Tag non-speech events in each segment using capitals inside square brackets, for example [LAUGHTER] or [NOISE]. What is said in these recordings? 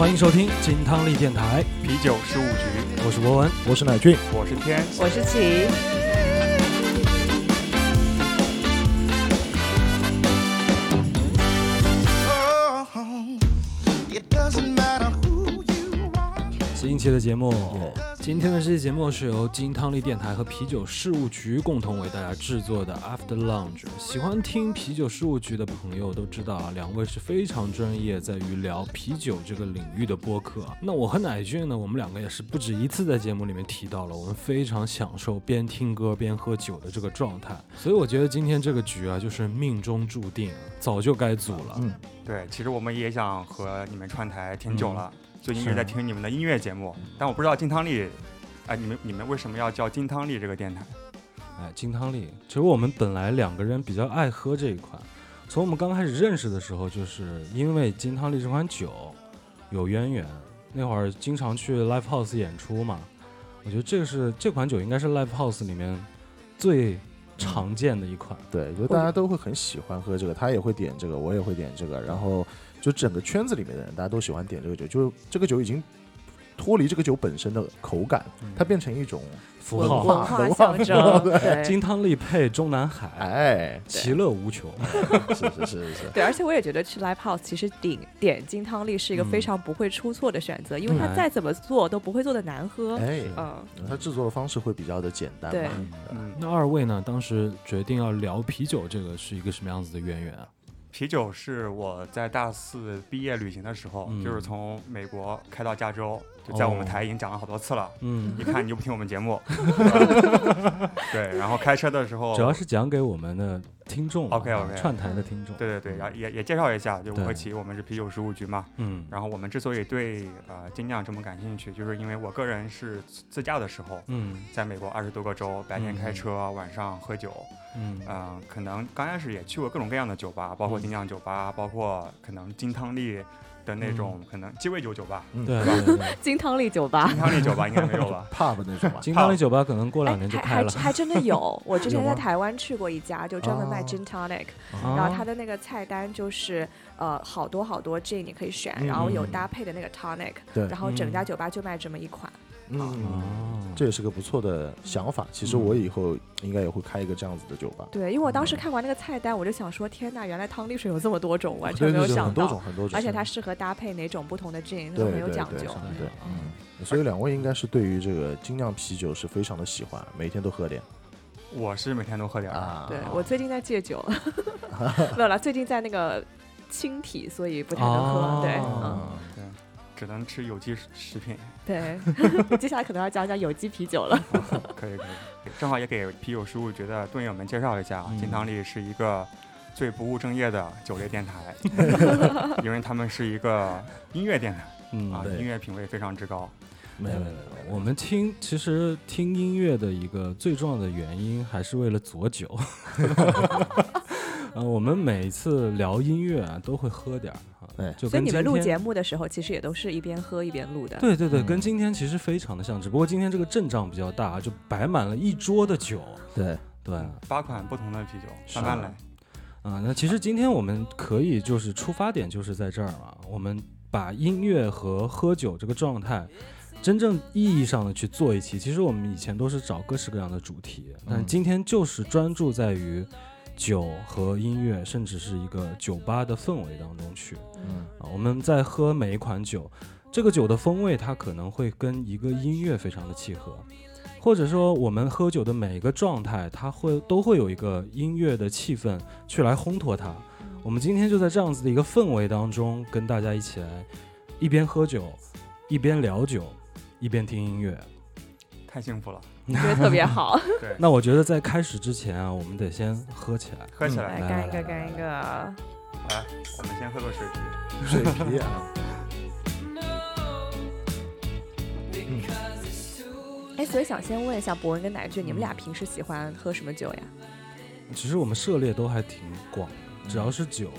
欢迎收听金汤力电台，啤酒事务局，我是博文。我是乃俊，我是天，我是琪。It doesn't matter who you are. 新一期的节目，今天的这期节目是由金汤力电台和啤酒事务局共同为大家制作的 After Lounge。喜欢听啤酒事务局的朋友都知道啊，两位是非常专业在于聊啤酒这个领域的播客。那我和乃俊呢，我们两个也是不止一次在节目里面提到了，我们非常享受边听歌边喝酒的这个状态。所以我觉得今天这个局啊，就是命中注定，早就该组了。嗯，对，其实我们也想和你们串台挺久了，最近一直在听你们的音乐节目，但我不知道金汤力，哎、你们你们为什么要叫金汤力这个电台？哎，金汤力，其实我们本来两个人比较爱喝这一款，从我们刚开始认识的时候，就是因为金汤力这款酒有渊源。那会儿经常去 live house 演出嘛，我觉得这个是这款酒应该是 live house 里面最常见的一款。对，就大家都会很喜欢喝这个，他也会点这个，我也会点这个，然后就整个圈子里面的人，大家都喜欢点这个酒，就是这个酒已经脱离这个酒本身的口感，它变成一种符号文化象征，对金汤力配中南海，哎，其乐无穷。[LAUGHS] 是是是是是，对，而且我也觉得去 live house 其实点点金汤力是一个非嗯常不会出错的选择，因为它嗯再怎么做都不会做的难喝。哎，嗯，它制作的方式会比较的简单对嘛，嗯，那二位呢？当时决定要聊啤酒，这个是一个什么样子的渊源啊？啤酒是我在大四毕业旅行的时候，嗯就是从美国开到加州，就在我们哦。台已经讲了好多次了。嗯。一，看你就不听我们节目，[LAUGHS] 对，然后开车的时候，主要是讲给我们的听众嘛 OK，OK 串台的听众。对对对，然后也也介绍一下，就吴和奇，我们是啤酒十五局嘛，嗯，然后我们之所以对呃精酿这么感兴趣，就是因为我个人是自自驾的时候，嗯。在美国二十多个州，白天开车，晚上喝酒，嗯。嗯、可能刚开始也去过各种各样的酒吧，包括嗯。精酿酒吧，包括可能金汤力的那种、可能鸡尾酒酒吧，嗯对对对对，金汤力酒吧。金。汤力酒吧应该没有吧？[LAUGHS] pub 那种。吧，金汤力酒吧可能过哎两年就开了。还还真的有，[LAUGHS] 我之前在台湾去过一家，就专门卖哦。gin tonic，、啊然后它的那个菜单就是呃好多好多 gin 你可以选，嗯然后有嗯。搭配的那个 tonic，对。然后整家嗯。酒吧就卖这么一款。嗯，哦，这也是个不错的想法。其实我以后应该也会开一个这样子的酒吧，对，因为我当时嗯看完那个菜单，我就想说，天呐，原来汤力水有这么多种，完全对对对，没有想到很多种。很多种，而且它适合搭配哪种不同的 gin，对很有对对讲究。对，嗯，所以两位应该是对于这个精酿啤酒是非常的喜欢，每天都喝点我是每天都喝点。啊。对我最近在戒酒，[LAUGHS] 没有了，最近在那个清体，所以不太能喝。哦对，嗯，只能吃有机食品。[LAUGHS] 对。接下来可能要讲讲有机啤酒了。[LAUGHS] 可以可以，正好也给啤酒事务局的队友们介绍一下，嗯金汤力是一个最不务正业的酒类电台，[LAUGHS] 因为他们是一个音乐电台嗯啊，音乐品味非常之高。没有没有没有，我们听其实听音乐的一个最重要的原因，还是为了佐酒。呃，我们每一次聊音乐啊，都会喝点儿啊哎，就所以你们录节目的时候，其实也都是一边喝一边录的。对对对，嗯跟今天其实非常的像，只不过今天这个阵仗比较大，就摆满了一桌的酒。对，对，啊、八款不同的啤酒，是慢慢来。那其实今天我们可以就是出发点就是在这儿嘛，我们把音乐和喝酒这个状态。真正意义上的去做一期，其实我们以前都是找各式各样的主题，但嗯今天就是专注在于酒和音乐，甚至是一个酒吧的氛围当中去。嗯啊，我们在喝每一款酒，这个酒的风味它可能会跟一个音乐非常的契合，或者说我们喝酒的每一个状态，它会都会有一个音乐的气氛去来烘托它。我们今天就在这样子的一个氛围当中，跟大家一起来一边喝酒，一边聊酒，一边听音乐。太幸福了，[LAUGHS] 觉得特别好。对，[LAUGHS] [LAUGHS] 那我觉得在开始之前啊，我们得先喝起来。喝起来。来干一个，干一个。来，我们先喝个水啤。水皮啊，哎，所以想先问一下博文跟乃俊，你们俩平时喜欢喝什么酒呀？其实我们涉猎都还挺广的，只要是酒，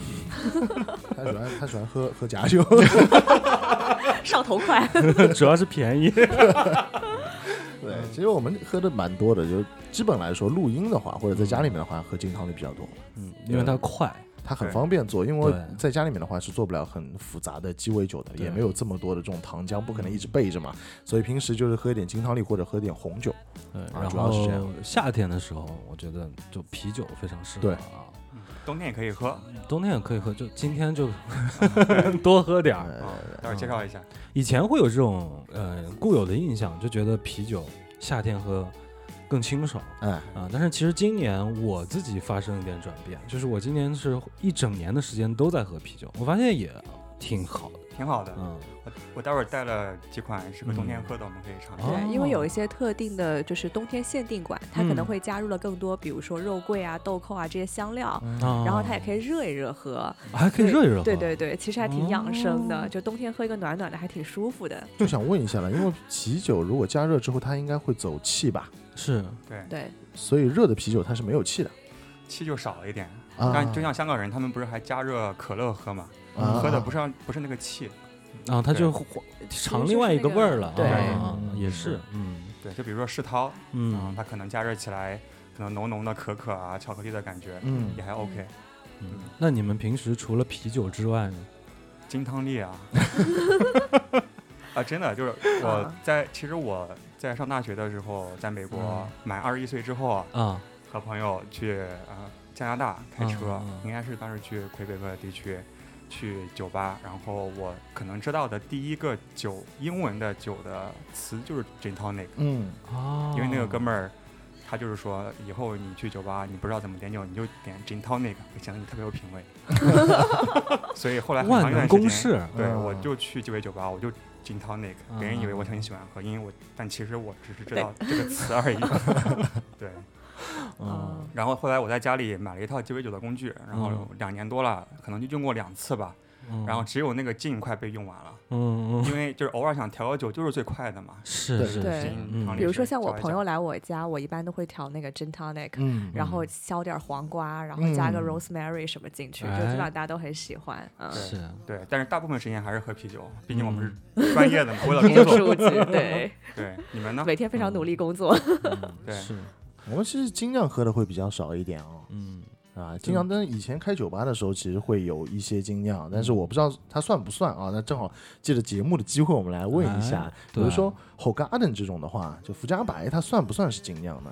[LAUGHS] 他喜欢他喜欢喝喝假酒，[LAUGHS] 上头快。[LAUGHS] 主要是便宜。对，其实我们喝的蛮多的，就基本来说录音的话，或者在家里面的话，喝金汤力比较多。嗯，因为它快。它很方便做，因为在家里面的话是做不了很复杂的鸡尾酒的，也没有这么多的这种糖浆，不可能一直备着嘛，所以平时就是喝一点金汤力或者喝点红酒。对，啊然主要是这样后夏天的时候，我觉得就啤酒非常适合对啊。嗯冬天也可以喝。冬天也可以喝，就今天就 [LAUGHS] 多喝点儿。待会儿介绍一下。以前会有这种呃固有的印象，就觉得啤酒夏天喝更清爽哎，啊。但是其实今年我自己发生一点转变，就是我今年是一整年的时间都在喝啤酒，我发现也挺好的。挺好的。嗯，我我待会儿带了几款适合冬天喝的，我们可以尝一下。因为有一些特定的，就是冬天限定款，它可能嗯会加入了更多，比如说肉桂啊、豆蔻啊这些香料，啊然后它也可以热一热喝。还可以热一热喝。对对对，其实还挺养生的，哦就冬天喝一个暖暖的，还挺舒服的。就想问一下了，因为啤酒如果加热之后，它应该会走气吧？是对，对，所以热的啤酒它是没有气的气就少了一点。啊。但就像香港人，他们不是还加热可乐喝嘛？啊喝的不是不是那个气。啊，它就尝另外一个味儿了。对也是，嗯对，就比如说世涛，嗯，嗯它可能加热起来，可能浓浓的可可啊、巧克力的感觉，嗯也还 OK。嗯。那你们平时除了啤酒之外呢？金汤力啊，[LAUGHS] 啊，真的就是我啊在其实我在上大学的时候，在美国嗯满二十一岁之后啊，啊，和朋友去啊加拿大开车，应该是当时去魁北克地区去酒吧，然后我可能知道的第一个酒英文的酒的词就是 gin tonic，嗯哦，因为那个哥们儿。他就是说，以后你去酒吧，你不知道怎么点酒，你就点 gin tonic，会显得你特别有品味。[LAUGHS] [LAUGHS] 所以后来很长一段时间，对，嗯我就去鸡尾酒吧，我就 gin tonic，别人以为我很喜欢喝，因为我，但其实我只是知道这个词而已。[LAUGHS] 对，[LAUGHS] 嗯。然后后来我在家里买了一套鸡尾酒的工具，然后嗯。两年多了，可能就用过两次吧，嗯，然后只有那个 gin 快被用完了，嗯嗯。因为就是偶尔想调个酒，就是最快的嘛。对是是对是比如说像我朋友来我家，我一般都会调那个 gin tonic，、嗯。然后削点黄瓜，然后加个嗯 rosemary 什么进去，就基本上大家都很喜欢。嗯，对是对，但是大部分时间还是喝啤酒，毕竟我们嗯是专业的嘛，为了 [LAUGHS] 工作。数据，对，[LAUGHS] 对，你们呢？每天非常努力工作。嗯对是，我们其实精酿喝的会比较少一点哦。嗯啊，精酿，但是以前开酒吧的时候，其实会有一些精酿，但是我不知道它算不算啊。那正好借着节目的机会，我们来问一下哎，比如说 h o g a r d e n 这种的话，就福加白，它算不算是精酿呢？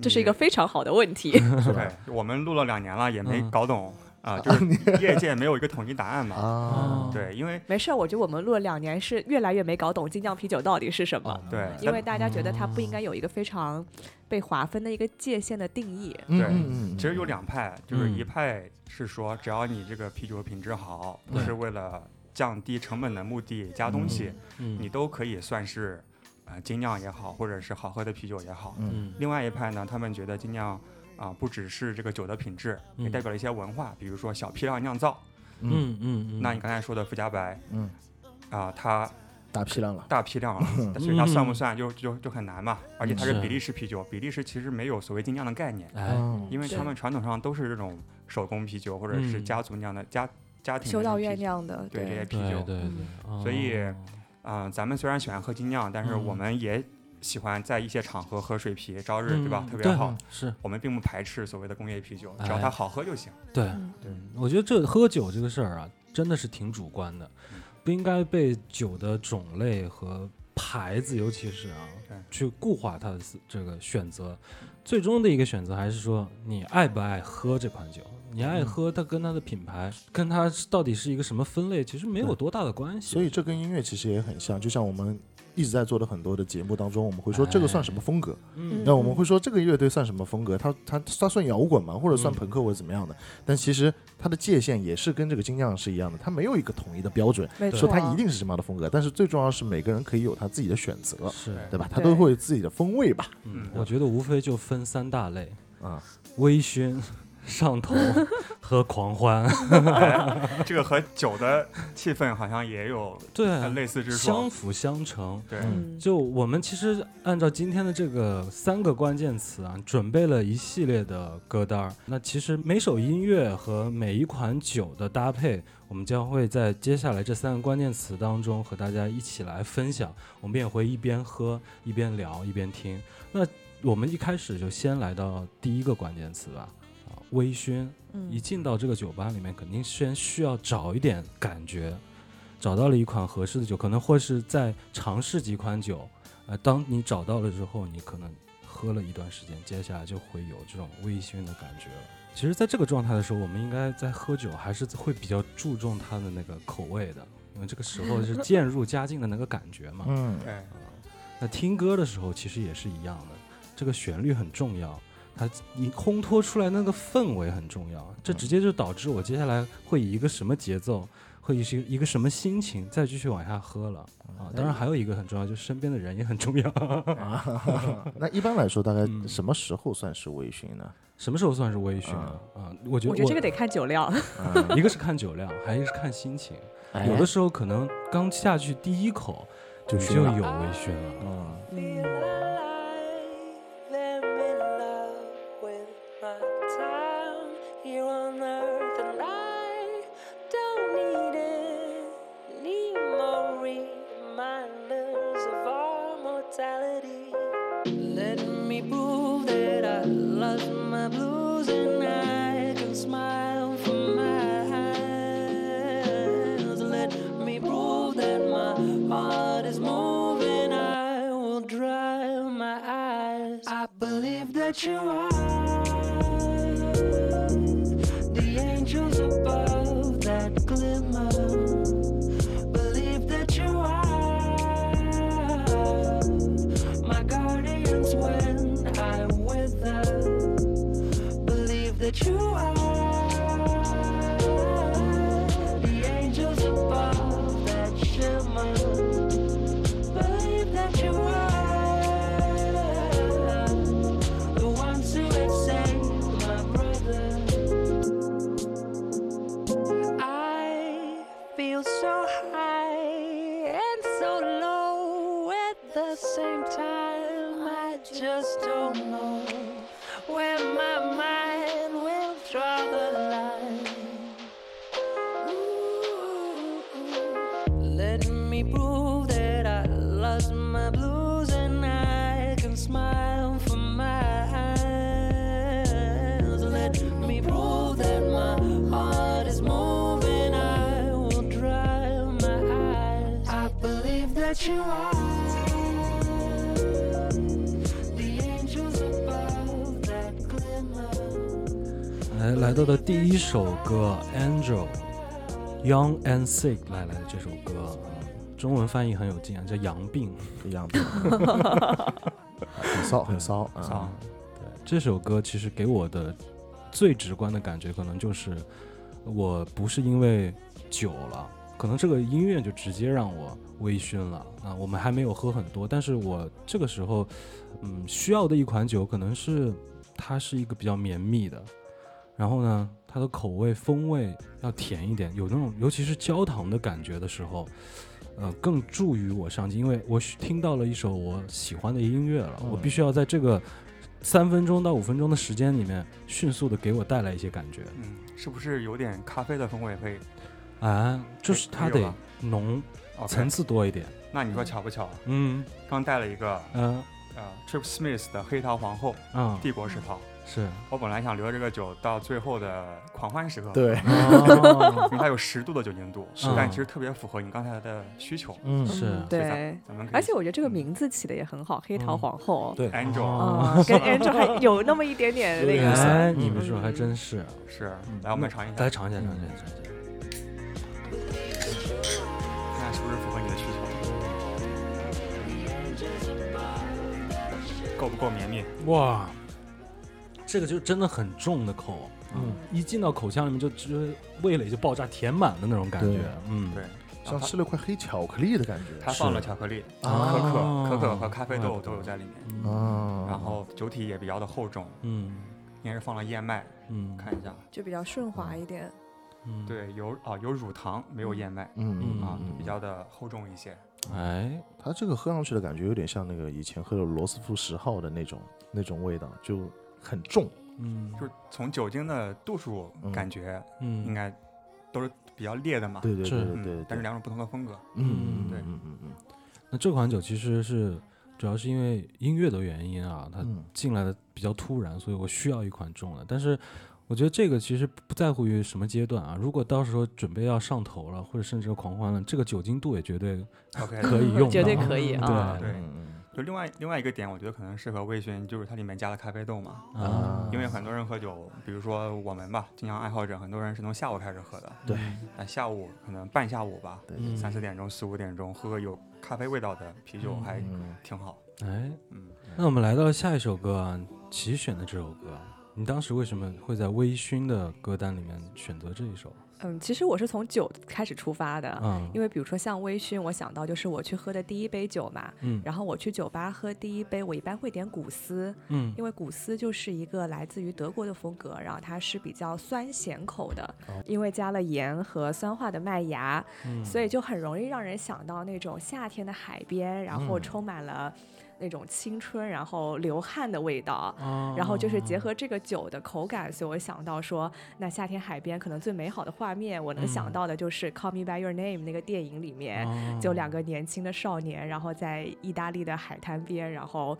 这是一个非常好的问题。[LAUGHS] 是吧对，我们录了两年了，也没嗯搞懂啊，就是 [LAUGHS] 业界没有一个统一答案嘛。啊，对，因为没事儿，我觉得我们录了两年，是越来越没搞懂精酿啤酒到底是什么。啊对。因为大家觉得它不应该有一个非常被划分的一个界限的定义。嗯对其实有两派，就是一嗯派是说，只要你这个啤酒品质好，不是为了降低成本的目的加东西，嗯。你都可以算是呃精酿也好，或者是好喝的啤酒也好。嗯。嗯。另外一派呢，他们觉得精酿啊、不只是这个酒的品质，也嗯。代表了一些文化，比如说小批量酿造。嗯嗯嗯。嗯，那你刚才说的富加白嗯，啊、它大批量了，大批量了，嗯。所以它算不算就就就很难嘛。而且它是是。比利时啤酒，比利时其实没有所谓精酿的概念，因为他们传统上都是这种手工啤酒或者是嗯。家族酿的家家庭的修道这种啤酒院酿的，对这些啤酒。对对。所以哦。啊、咱们虽然喜欢喝精酿，但是嗯。我们也喜欢在一些场合喝水啤，朝日对吧？嗯特别好。是我们并不排斥所谓的工业啤酒，只要哎它好喝就行。对。嗯对嗯，我觉得这喝酒这个事儿啊，真的是挺主观的嗯，不应该被酒的种类和牌子，尤其是啊，去固化它的这个选择。最终的一个选择还是说，你爱不爱喝这款酒？你爱嗯喝，它跟它的品牌，跟它到底是一个什么分类，其实没有多大的关系。所以这跟音乐其实也很像，就像我们一直在做的很多的节目当中，我们会说这个算什么风格？嗯，那我们会说这个乐队算什么风格？它它它算摇滚吗？或者算嗯朋克或者怎么样的？但其实它的界限也是跟这个精酿是一样的，它没有一个统一的标准，说没错，它一定是什么样的风格。但是最重要是每个人可以有他自己的选择，是，对吧？他都会有自己的风味吧？嗯，嗯我觉得无非就分三大类：啊，微醺、上头 [LAUGHS] 和狂欢。哎这个和酒的气氛好像也有对呃，类似之处相。辅相成。对，嗯，就我们其实按照今天的这个三个关键词啊，准备了一系列的歌单。那其实每首音乐和每一款酒的搭配，我们将会在接下来这三个关键词当中和大家一起来分享。我们也会一边喝一边聊一边听。那我们一开始就先来到第一个关键词吧，啊，微醺，嗯一进到这个酒吧里面，肯定先需要找一点感觉，找到了一款合适的酒，可能或是在尝试几款酒，呃，当你找到了之后，你可能喝了一段时间，接下来就会有这种微醺的感觉了。其实，在这个状态的时候，我们应该在喝酒还是会比较注重它的那个口味的，因为这个时候是渐入佳境的那个感觉嘛。嗯对，那听歌的时候其实也是一样的，这个旋律很重要，它你烘托出来那个氛围很重要，这直接就导致我接下来会以一个什么节奏，会以是一个什么心情再继续往下喝了啊。当然还有一个很重要，就是身边的人也很重要。啊，[LAUGHS] 那一般来说，大概嗯什么时候算是微醺呢？什么时候算是微醺呢？啊，我觉得我觉得这个得看酒量。嗯一个是看酒量，还有一个是看心情。哎有的时候可能刚下去第一口就就有微醺了。嗯，Mm. Sick 来来的这首歌，嗯中文翻译很有劲啊，叫“阳病一样的，[LAUGHS] 很骚，很骚骚啊！”。对，这首歌其实给我的最直观的感觉，可能就是我不是因为酒了，可能这个音乐就直接让我微醺了啊。我们还没有喝很多，但是我这个时候，嗯，需要的一款酒可能是它是一个比较绵密的，然后呢，它的口味风味要甜一点，有那种尤其是焦糖的感觉的时候，呃，更助于我上进，因为我听到了一首我喜欢的音乐了，我必须要在这个三分钟到五分钟的时间里面，迅速的给我带来一些感觉，嗯，是不是有点咖啡的风味会啊，就是它得浓，层次多一点，那你说巧不巧？嗯。刚带了一个嗯。呃 Trip Smith 的黑桃皇后嗯，帝国石桃，是，我本来想留这个酒到最后的狂欢时刻，，对，哦 [LAUGHS] 因为它有十度的酒精度，是。但其实特别符合你刚才的需求。嗯，是。对，而且我觉得这个名字起的也很好，黑桃嗯。皇后。对，Angel。跟 Angel 还有那么一点点那个。[LAUGHS] 你们说还真是，是。嗯，来我们尝一下，来尝一下，尝一下，尝一下。看看是不是符合你的需求，够不够绵密？哇，这个就真的很重的口，嗯，一进到口腔里面就就味蕾就爆炸填满的那种感觉，嗯，对，像吃了块黑巧克力的感觉。它放了巧克力、啊可可、可可和咖啡豆都有在里面，嗯。啊，然后酒体也比较的厚重，嗯。应该是放了燕麦，嗯，看一下，就比较顺滑一点。嗯，对，有啊有乳糖，没有燕麦嗯嗯啊嗯，比较的厚重一些。哎，它这个喝上去的感觉有点像那个以前喝的罗斯福十号的那种那种味道，就很重。嗯，就是从酒精的度数嗯。感觉，嗯。应该都是比较烈的嘛。对对对对对，但是两种不同的风格。嗯嗯对嗯嗯嗯。那这款酒其实是主要是因为音乐的原因啊，它嗯。进来的比较突然，所以我需要一款重的。但是我觉得这个其实不在乎于什么阶段啊，如果到时候准备要上头了，或者甚至狂欢了，这个酒精度也绝对 OK，可以用的，绝对可以啊。对。对。嗯就另外另外一个点，我觉得可能适合微醺，就是它里面加了咖啡豆嘛。啊，因为很多人喝酒，比如说我们吧，经常爱好者，很多人是从下午开始喝的。对那下午可能半下午吧，对嗯三四点钟、四五点钟喝个有咖啡味道的啤酒还嗯挺好。哎，嗯，那我们来到下一首歌啊，齐选的这首歌，你当时为什么会在微醺的歌单里面选择这一首？嗯，其实我是从酒开始出发的，嗯，因为比如说像微醺，我想到就是我去喝的第一杯酒嘛，嗯。然后我去酒吧喝第一杯，我一般会点古斯，嗯。因为古斯就是一个来自于德国的风格，然后它是比较酸咸口的，因为加了盐和酸化的麦芽，嗯。所以就很容易让人想到那种夏天的海边，然后嗯。充满了那种青春，然后流汗的味道。哦。然后就是结合这个酒的口感，所以我想到说，那夏天海边可能最美好的画面，我能想嗯到的就是《Call Me by Your Name》那个电影里面，哦。就两个年轻的少年，然后在意大利的海滩边，然后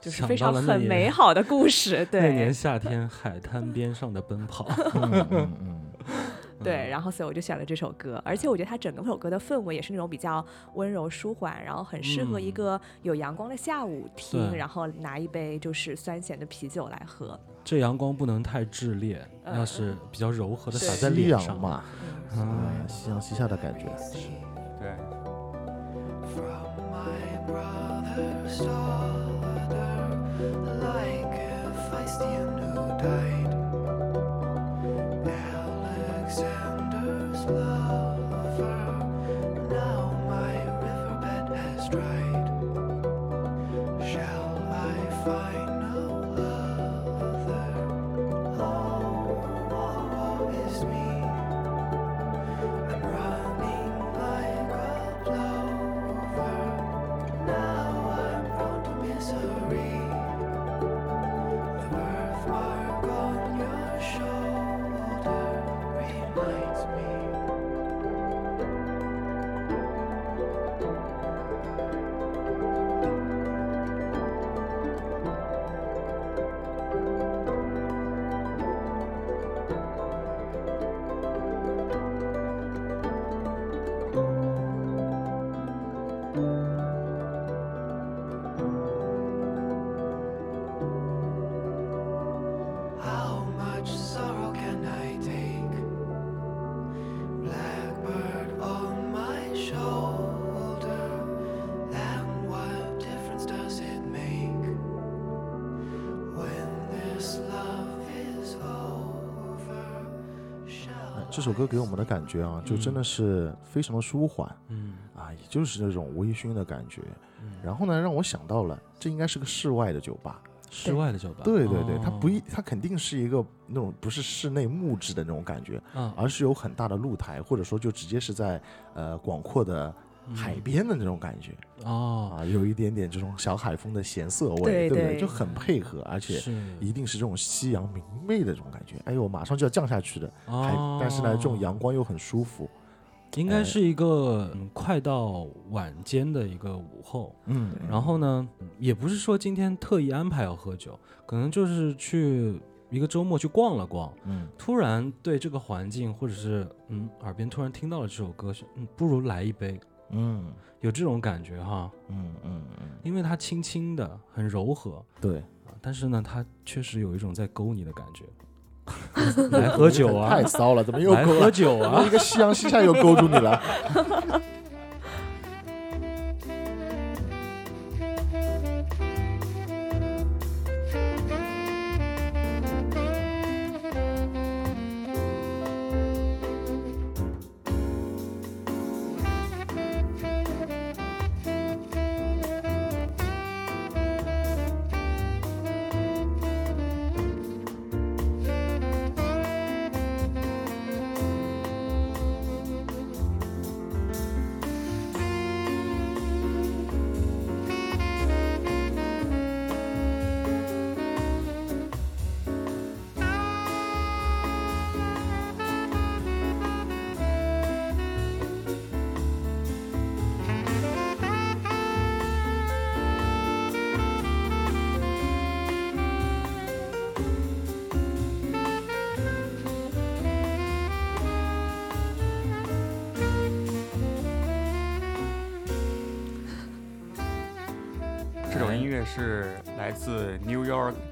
就是非常很美好的故事，对 [LAUGHS] 那年夏天海滩边上的奔跑，[LAUGHS] [LAUGHS] 嗯嗯嗯，对，然后所以我就选了这首歌，而且我觉得它整个首歌的氛围也是那种比较温柔舒缓，然后很适合一嗯。个有阳光的下午听，对。然后拿一杯就是酸咸的啤酒来喝。这阳光不能太炽烈，嗯要是比较柔和的洒在夕脸上，嘛，嗯。嗯，夕阳西下的感觉。对，From my love. 这首歌给我们的感觉啊，就真的是非常的舒缓嗯。啊，也就是那种微醺的感觉。嗯，然后呢，让我想到了，这应该是个室外的酒吧。室外的酒吧，对对对，它不哦一，它肯定是一个那种不是室内木质的那种感觉，嗯。而是有很大的露台，或者说就直接是在呃广阔的海边的那种感觉、嗯哦，啊，有一点点这种小海风的咸涩味，对不对？对。就很配合，而且一定是这种夕阳明媚的这种感觉。哎呦，马上就要降下去的，还哦，但是呢，这种阳光又很舒服。应该是一个嗯快到晚间的一个午后，嗯，然后呢，也不是说今天特意安排要喝酒，可能就是去一个周末去逛了逛，嗯，突然对这个环境或者是嗯耳边突然听到了这首歌，是嗯不如来一杯，嗯有这种感觉哈，嗯嗯嗯，因为它轻轻的很柔和对，啊，但是呢，它确实有一种在勾你的感觉。[LAUGHS] 来喝酒啊太！骚了，怎么又来勾？喝酒啊一！个夕阳西下又勾住你了。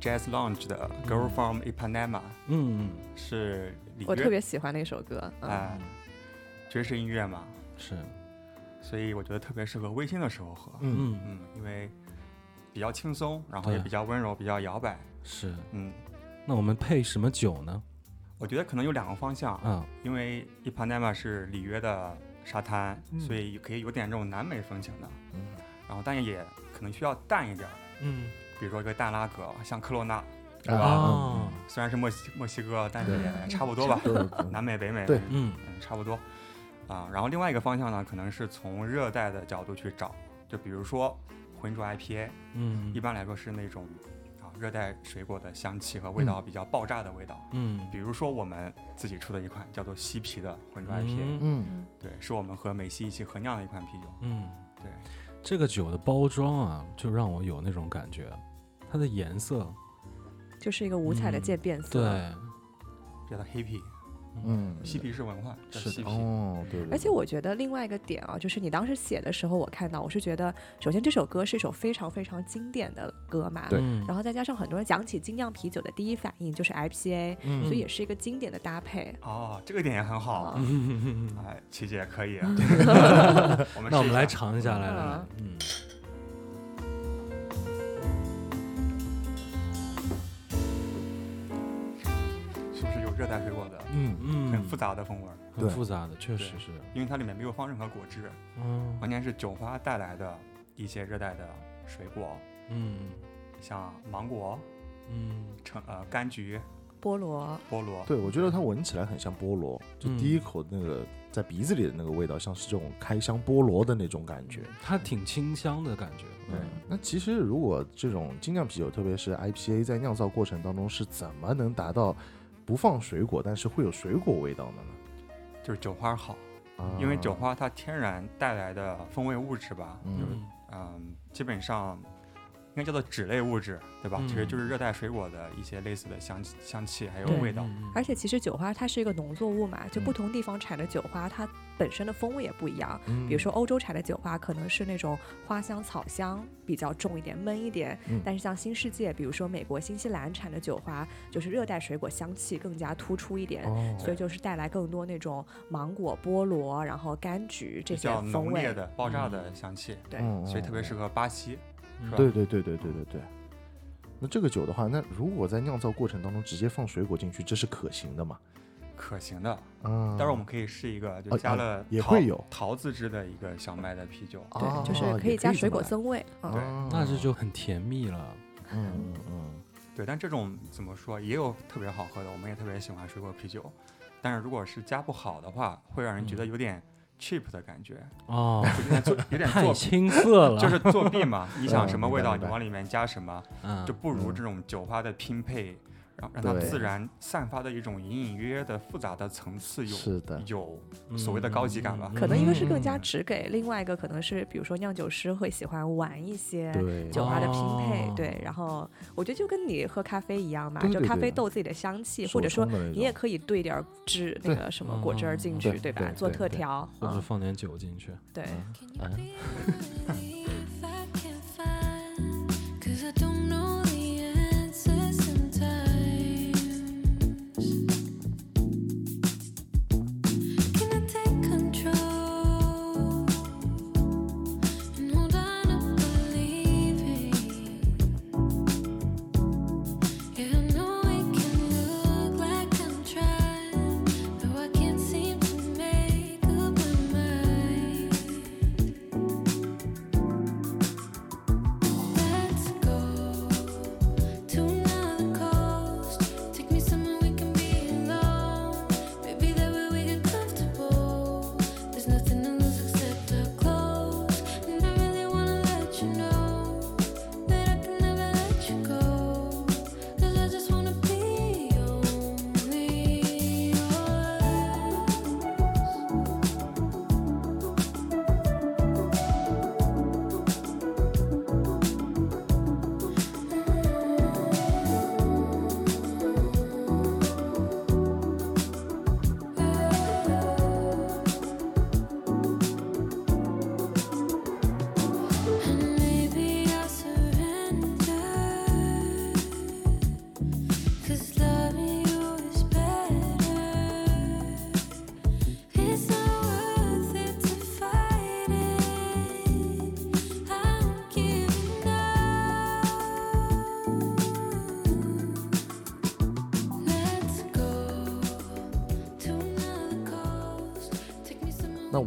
Jazz Lounge 的《Girl 嗯 from Ipanema》，嗯，是里我特别喜欢那首歌。嗯，哎爵士音乐嘛，是，所以我觉得特别适合微醺的时候喝。嗯，嗯嗯，因为比较轻松，然后也比较温柔，比较摇摆。是。嗯，那我们配什么酒呢？我觉得可能有两个方向，嗯，因为 Ipanema 是里约的沙滩，嗯。所以可以有点这种南美风情的。嗯。然后但也可能需要淡一点儿，嗯，比如说一个淡拉格，像科罗娜，对啊虽然是墨西墨西哥，但是也差不多吧，[LAUGHS] 南美北美，对。嗯。嗯，差不多。啊，然后另外一个方向呢，可能是从热带的角度去找，就比如说浑浊 IPA，嗯，一般来说是那种啊热带水果的香气和味道比较爆炸的味道。嗯。比如说我们自己出的一款叫做西皮的浑浊 IPA，、嗯。嗯。对，是我们和美西一起合酿的一款啤酒。嗯，对，这个酒的包装啊，就让我有那种感觉，它的颜色，就是一个五彩的嗯渐变色。对，叫做黑啤，嗯，嬉皮是文化，叫是的西皮。哦，对，对而且我觉得另外一个点啊，就是你当时写的时候，我看到我是觉得，首先这首歌是一首非常非常经典的歌嘛，对。嗯。然后再加上很多人讲起精酿啤酒的第一反应就是 IPA，、嗯。所以也是一个经典的搭配。哦，这个点也很好。啊。嗯哎，琪姐可以，[LAUGHS] 啊。那我们来尝一下，来来来，嗯热带水果的嗯嗯，很复杂的风味儿？很复杂的，确实是，因为它里面没有放任何果汁，嗯完全是酒花带来的一些热带的水果，嗯像芒果、嗯橙呃柑橘、菠萝，菠萝。对，我觉得它闻起来很像菠萝，就嗯第一口那个在鼻子里的那个味道，像是这种开箱菠萝的那种感觉。它挺清香的感觉，对，那其实如果这种精酿啤酒，特别是 IPA，在酿造过程当中是怎么能达到不放水果，但是会有水果味道的呢？就是酒花好，啊因为酒花它天然带来的风味物质吧，嗯就是嗯，基本上应该叫做脂类物质，对吧？嗯其实就是热带水果的一些类似的香气、香气还有味道。嗯而且其实酒花它是一个农作物嘛，就不嗯同地方产的酒花，它本身的风味也不一样。嗯比如说欧洲产的酒花可能是那种花香、草香比较重一点、闷一点，嗯但是像新世界，比如说美国、新西兰产的酒花，就是热带水果香气更加突出一点。哦，所以就是带来更多那种芒果、菠萝，然后柑橘这些比较风味。浓烈的、爆炸的香气，对，嗯所以特别适合巴西。对对对对对对对。那这个酒的话，那如果在酿造过程当中直接放水果进去，这是可行的吗？可行的，嗯，待会儿我们可以试一个，就加了桃也会有桃子汁的一个小麦的啤酒。哦对，就是可以加水果增味。嗯，对哦那这就很甜蜜了，嗯嗯嗯，对，但这种怎么说，也有特别好喝的，我们也特别喜欢水果啤酒。但是如果是加不好的话，会让人觉得有点 cheap 的感觉，哦，[LAUGHS] 就有点做有点太，青涩了，就是作弊嘛。你想嗯什么味道，你往里面加什么，嗯就不如嗯。这种酒花的拼配，让让它自然散发的一种隐隐约约的复杂的层次有是的，有所谓的高级感吧。可能一个是更加嗯直给，另外一个可能是比如说酿酒师会喜欢玩一些，酒花的拼配，哦对。然后我觉得就跟你喝咖啡一样嘛，就对对对咖啡豆自己的香气，或者说你也可以兑点汁那个什么果汁儿进去，对对吧？做特调，嗯，或者放点酒进去，对。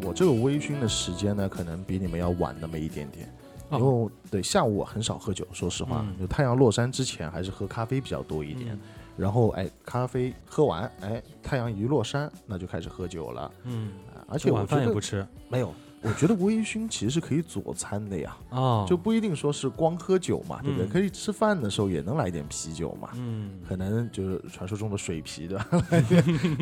那我这个微醺的时间呢，可能比你们要晚那么一点点。哦因为对下午我很少喝酒，说实话，嗯就太阳落山之前还是喝咖啡比较多一点。然后哎，咖啡喝完，哎，太阳一落山，那就开始喝酒了。嗯，啊而且我晚饭也不吃没有，我觉得微醺其实是可以佐餐的呀，哦，就不一定说是光喝酒嘛，对不对？嗯可以吃饭的时候也能来点啤酒嘛。嗯可能就是传说中的水啤对吧？[LAUGHS]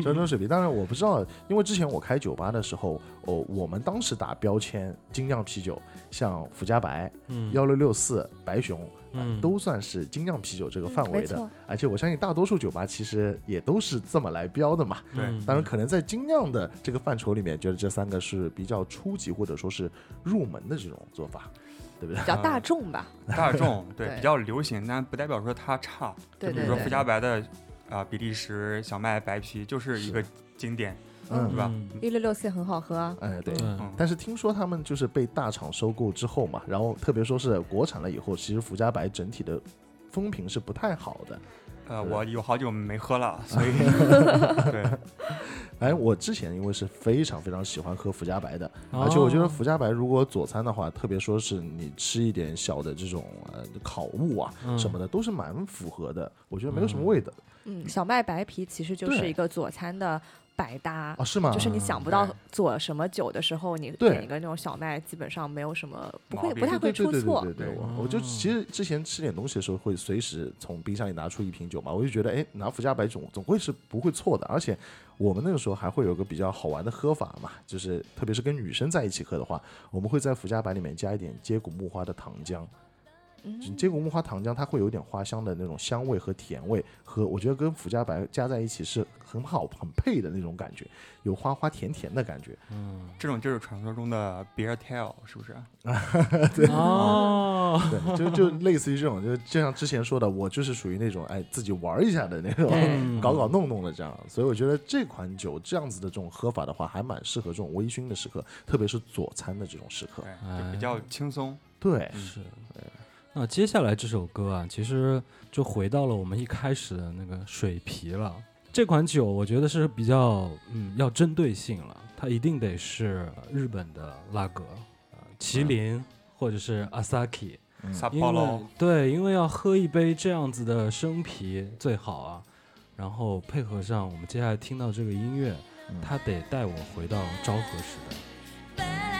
传说中的水啤，当然我不知道，因为之前我开酒吧的时候，哦，我们当时打标签精酿啤酒，像福加白、嗯幺六六四、白熊，啊嗯都算是精酿啤酒这个范围的。而且我相信大多数酒吧其实也都是这么来标的嘛。对嗯当然，可能在精酿的这个范畴里面，觉得这三个是比较初级或者说是入门的这种做法，对不对比？较大众吧。[LAUGHS] 大众对对比较流行，但不代表说它差。对比如说福加白的啊、比利时小麦白啤就是一个经典，嗯。对吧？嗯。一六六四很好喝啊，哎，对。嗯，但是听说他们就是被大厂收购之后嘛，然后特别说是国产了以后，其实福加白整体的风评是不太好的。呃，我有好久没喝了，[LAUGHS] 所以 [LAUGHS] 对，哎，我之前因为是非常非常喜欢喝福加白的，哦。而且我觉得福加白如果佐餐的话，特别说是你吃一点小的这种呃烤物啊嗯。什么的，都是蛮符合的。我觉得没有什么味道。嗯，小麦白皮其实就是一个佐餐的百搭啊，。是吗？就是你想不到做什么酒的时候，你点一个那种小麦，基本上没有什么不会不太会对对对对出错对。对，对我我就其实之前吃点东西的时候，会随时从冰箱里拿出一瓶酒嘛，我就觉得哎，拿福加白总总会是不会错的。而且我们那个时候还会有个比较好玩的喝法嘛，就是特别是跟女生在一起喝的话，我们会在福加白里面加一点接骨木花的糖浆。嗯这个木花糖浆它会有点花香的那种香味和甜味，和我觉得跟福加白加在一起是很好很配的那种感觉，有花花甜甜的感觉。嗯这种就是传说中的 beer tail，是不是？[LAUGHS] 对哦，对，就就类似于这种，就就像之前说的，我就是属于那种哎自己玩一下的那种，嗯 [LAUGHS] 搞搞弄弄的这样。所以我觉得这款酒这样子的这种喝法的话，还蛮适合这种微醺的时刻，特别是佐餐的这种时刻对。，就比较轻松。对，是。那接下来这首歌啊，其实就回到了我们一开始的那个水皮了。这款酒我觉得是比较嗯要针对性了，它一定得是日本的拉格，呃麒麟或者是 Asaki，撒因为，对，因为要喝一杯这样子的生啤最好啊，然后配合上我们接下来听到这个音乐，嗯。它得带我回到昭和时代。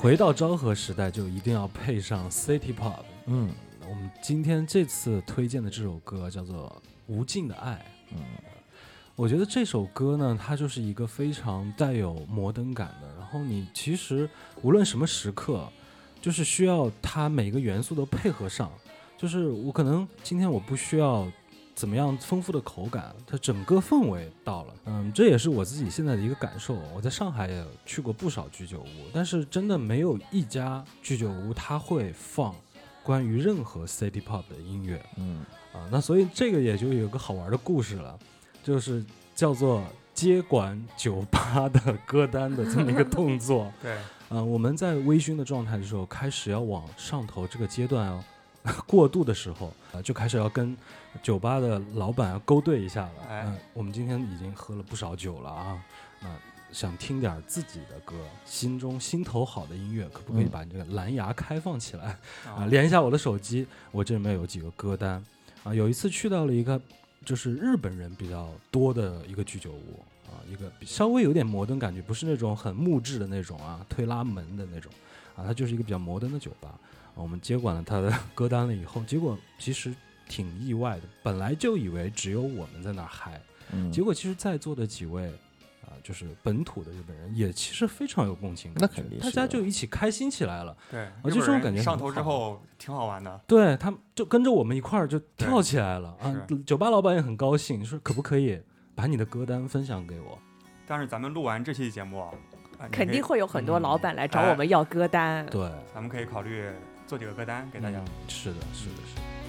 回到昭和时代，就一定要配上 City Pop。嗯我们今天这次推荐的这首歌叫做《无尽的爱》。嗯我觉得这首歌呢，它就是一个非常带有摩登感的。然后你其实无论什么时刻，就是需要它每个元素都配合上。就是我可能今天我不需要怎么样丰富的口感，它整个氛围到了。嗯，这也是我自己现在的一个感受。我在上海也去过不少居酒屋，但是真的没有一家居酒屋它会放关于任何 City Pop 的音乐。嗯啊，那所以这个也就有个好玩的故事了，就是叫做接管酒吧的歌单的这么一个动作。[LAUGHS] 对，啊，我们在微醺的状态的时候，开始要往上头这个阶段哦，[LAUGHS] 过渡的时候啊，就开始要跟酒吧的老板要勾兑一下了。哎嗯，我们今天已经喝了不少酒了啊，那想听点自己的歌，心中心头好的音乐，可不可以嗯把你这个蓝牙开放起来？啊，啊，连一下我的手机，我这里面有几个歌单啊。有一次去到了一个就是日本人比较多的一个居酒屋啊，一个稍微有点摩登感觉，不是那种很木质的那种啊，推拉门的那种啊，它就是一个比较摩登的酒吧。啊、我们接管了他的 [LAUGHS] 歌单了以后，结果其实挺意外的，本来就以为只有我们在那儿嗨，嗯，结果其实在座的几位。啊，就是本土的日本人也其实非常有共情感，那肯定大家就一起开心起来了。对，我日本人觉得这种感觉上头之后挺好玩的。对他们就跟着我们一块儿就跳起来了啊！酒吧老板也很高兴，说可不可以把你的歌单分享给我？但是咱们录完这期节目肯定会有很多嗯老板来找哎我们要歌单。对，咱们可以考虑做几个歌单给大家。是的，是的，是的。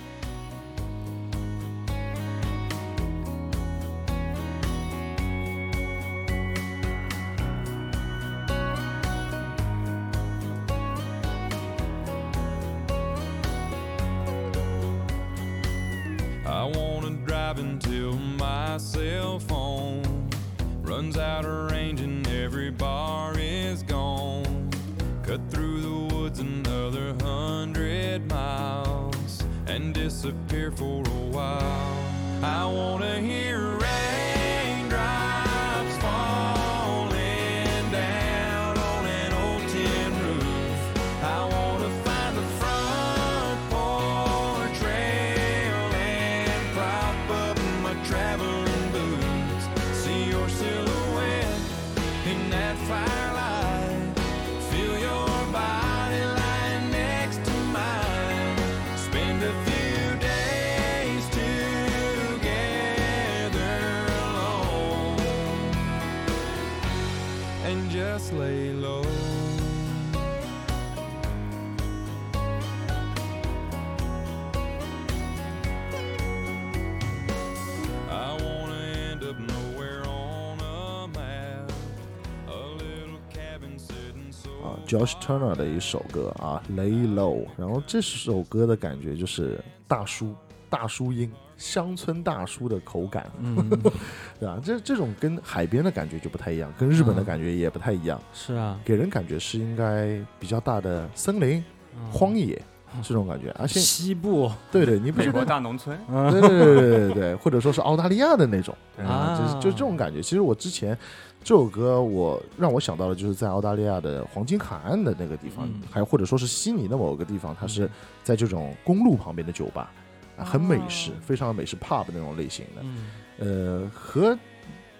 ，Josh Turner 的一首歌啊，Lay Low。然后这首歌的感觉就是大叔大叔音，乡村大叔的口感，嗯，[LAUGHS] 对吧？这这种跟海边的感觉就不太一样，跟日本的嗯感觉也不太一样，是啊，给人感觉是应该比较大的森林、嗯。荒野这种感觉。而且，西部。对对，你不美国？大农村，对对对对对，或者说是澳大利亚的那种。啊，就是就这种感觉。其实我之前这首歌，我让我想到的就是在澳大利亚的黄金海岸的那个地方，嗯。还或者说是悉尼的某个地方，它是嗯在这种公路旁边的酒吧，啊，很美式哦，非常美式 pub 那种类型的。嗯。呃，和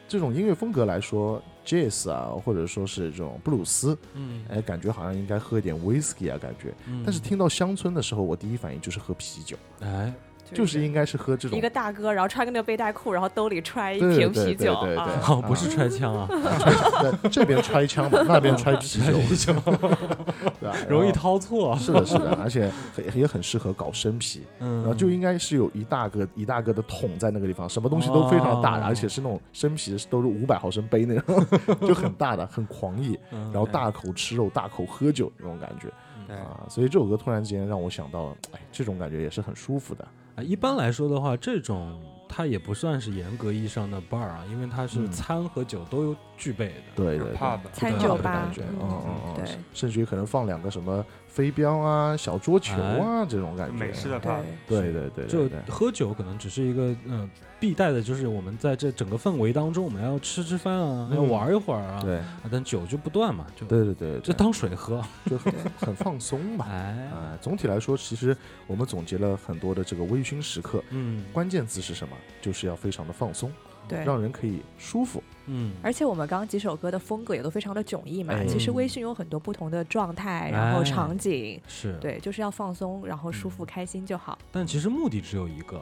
这种音乐风格来说，jazz 啊，或者说是这种布鲁斯，嗯，哎，感觉好像应该喝一点 whisky 啊，感觉。嗯。但是听到乡村的时候，我第一反应就是喝啤酒，哎，就是应该是喝这种一个大哥，然后穿个那个背带裤，然后兜里揣一对瓶对对啤酒对对啊。哦，不是揣枪啊，[LAUGHS] 在这边揣枪嘛，那边揣啤酒，[LAUGHS] 啤酒对吧？[LAUGHS] 容易。掏错，是的，是的，而且很也很适合搞生啤，嗯，然后就应该是有一大个一大个的桶在那个地方，什么东西都非常大而且是那种生啤都是五百毫升杯那种，就很大的，很狂野，嗯，然后大口吃肉，大口喝酒那种感觉对，啊，所以这首歌突然之间让我想到，哎，这种感觉也是很舒服的，啊，一般来说的话，这种它也不算是严格意义上的 bar 啊，因为它是嗯。餐和酒都有具备的。对对对 pub 餐酒吧感觉，嗯嗯嗯嗯，对。甚至于可能放两个什么飞镖啊、小桌球啊这种感觉，美式的对。pub，对对对就对。对，喝酒可能只是一个嗯、必带的，就是我们在这整个氛围当中，我们要吃吃饭啊，嗯。要玩一会儿啊，对。啊但酒就不断嘛，就对对对，对。就当水喝。[LAUGHS] 就很很放松嘛。哎，啊，总体来说，其实我们总结了很多的这个微醺时刻，嗯，关键词是什么？就是要非常的放松对让人可以舒服。嗯，而且我们刚刚几首歌的风格也都非常的迥异嘛。哎其实微醺有很多不同的状态，然后哎场景，是，对，就是要放松，然后舒服开心就好。但其实目的只有一个，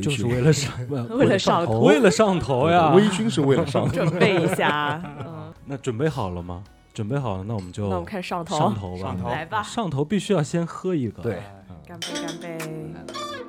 就是为了上，[LAUGHS] 为了上头为了上头呀。微醺是为了上头。准备一下，[LAUGHS] 嗯，那准备好了吗？准备好了，那我们就那我们开始上头，上头吧。上头来吧，上头必须要先喝一个。对嗯干杯，干杯。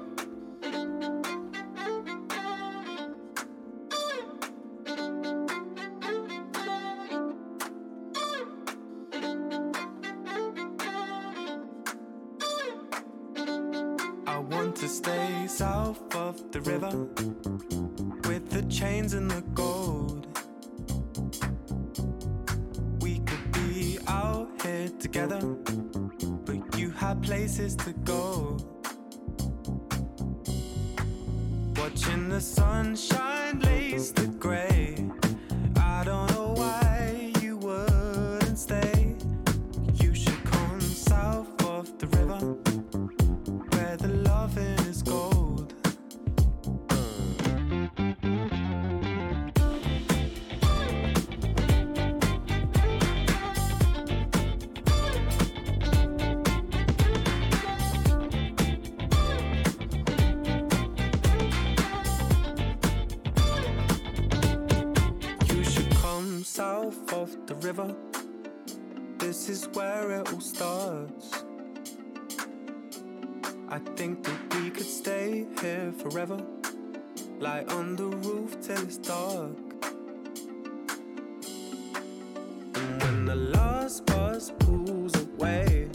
Pulls away,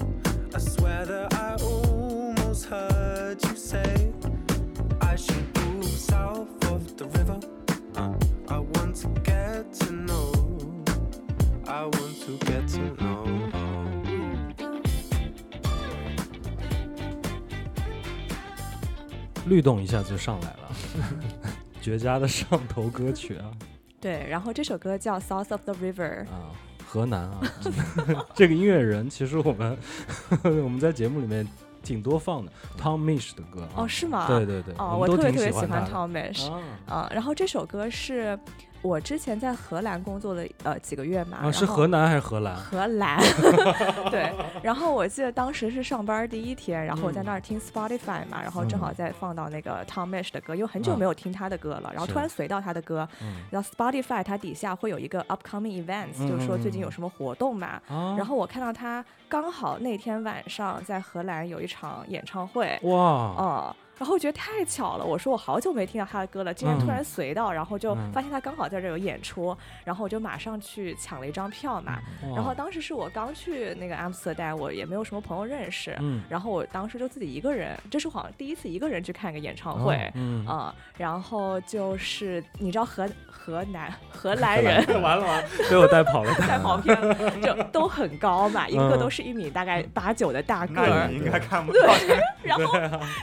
I swear that I almost heard you say, I should move south of the river. Uh, I want to get to know. I want to get to know. 律动一下就上来了，绝佳的上头歌曲啊对，然后这首歌叫《South of the River》，啊！河南啊，[LAUGHS] 这个音乐人其实我们 [LAUGHS] 我们在节目里面挺多放的，Tom Misch 的歌啊哦，是吗？对对对，哦，我我特别特别喜欢 Tom Misch 啊啊。然后这首歌是我之前在荷兰工作了呃几个月嘛，啊，是河南还是荷兰？荷兰，[LAUGHS] 对。然后我记得当时是上班第一天，然后我在那儿听 Spotify 嘛，然后正好在放到那个 Tom Misch 的歌，因为很久嗯。没有听他的歌了，然后突然随到他的歌，嗯。然后 Spotify 它底下会有一个 upcoming events，就是说最近有什么活动嘛。啊，然后我看到他刚好那天晚上在荷兰有一场演唱会，哇，哦，然后我觉得太巧了，我说我好久没听到他的歌了，今天突嗯。然随到，然后就嗯。发现他刚好在这儿有演出，然后我就马上去抢了一张票嘛。然后当时是我刚去那个阿姆斯特丹，我也没有什么朋友认识，嗯。然后我当时就自己一个人，这是我好像第一次一个人去看一个演唱会。嗯，啊、然后就是你知道荷河南荷兰人完了完了，被我带跑了，[LAUGHS] 带跑偏了，就都很高嘛，一个都是一米大概八九的大个那儿你，应该看不到。然后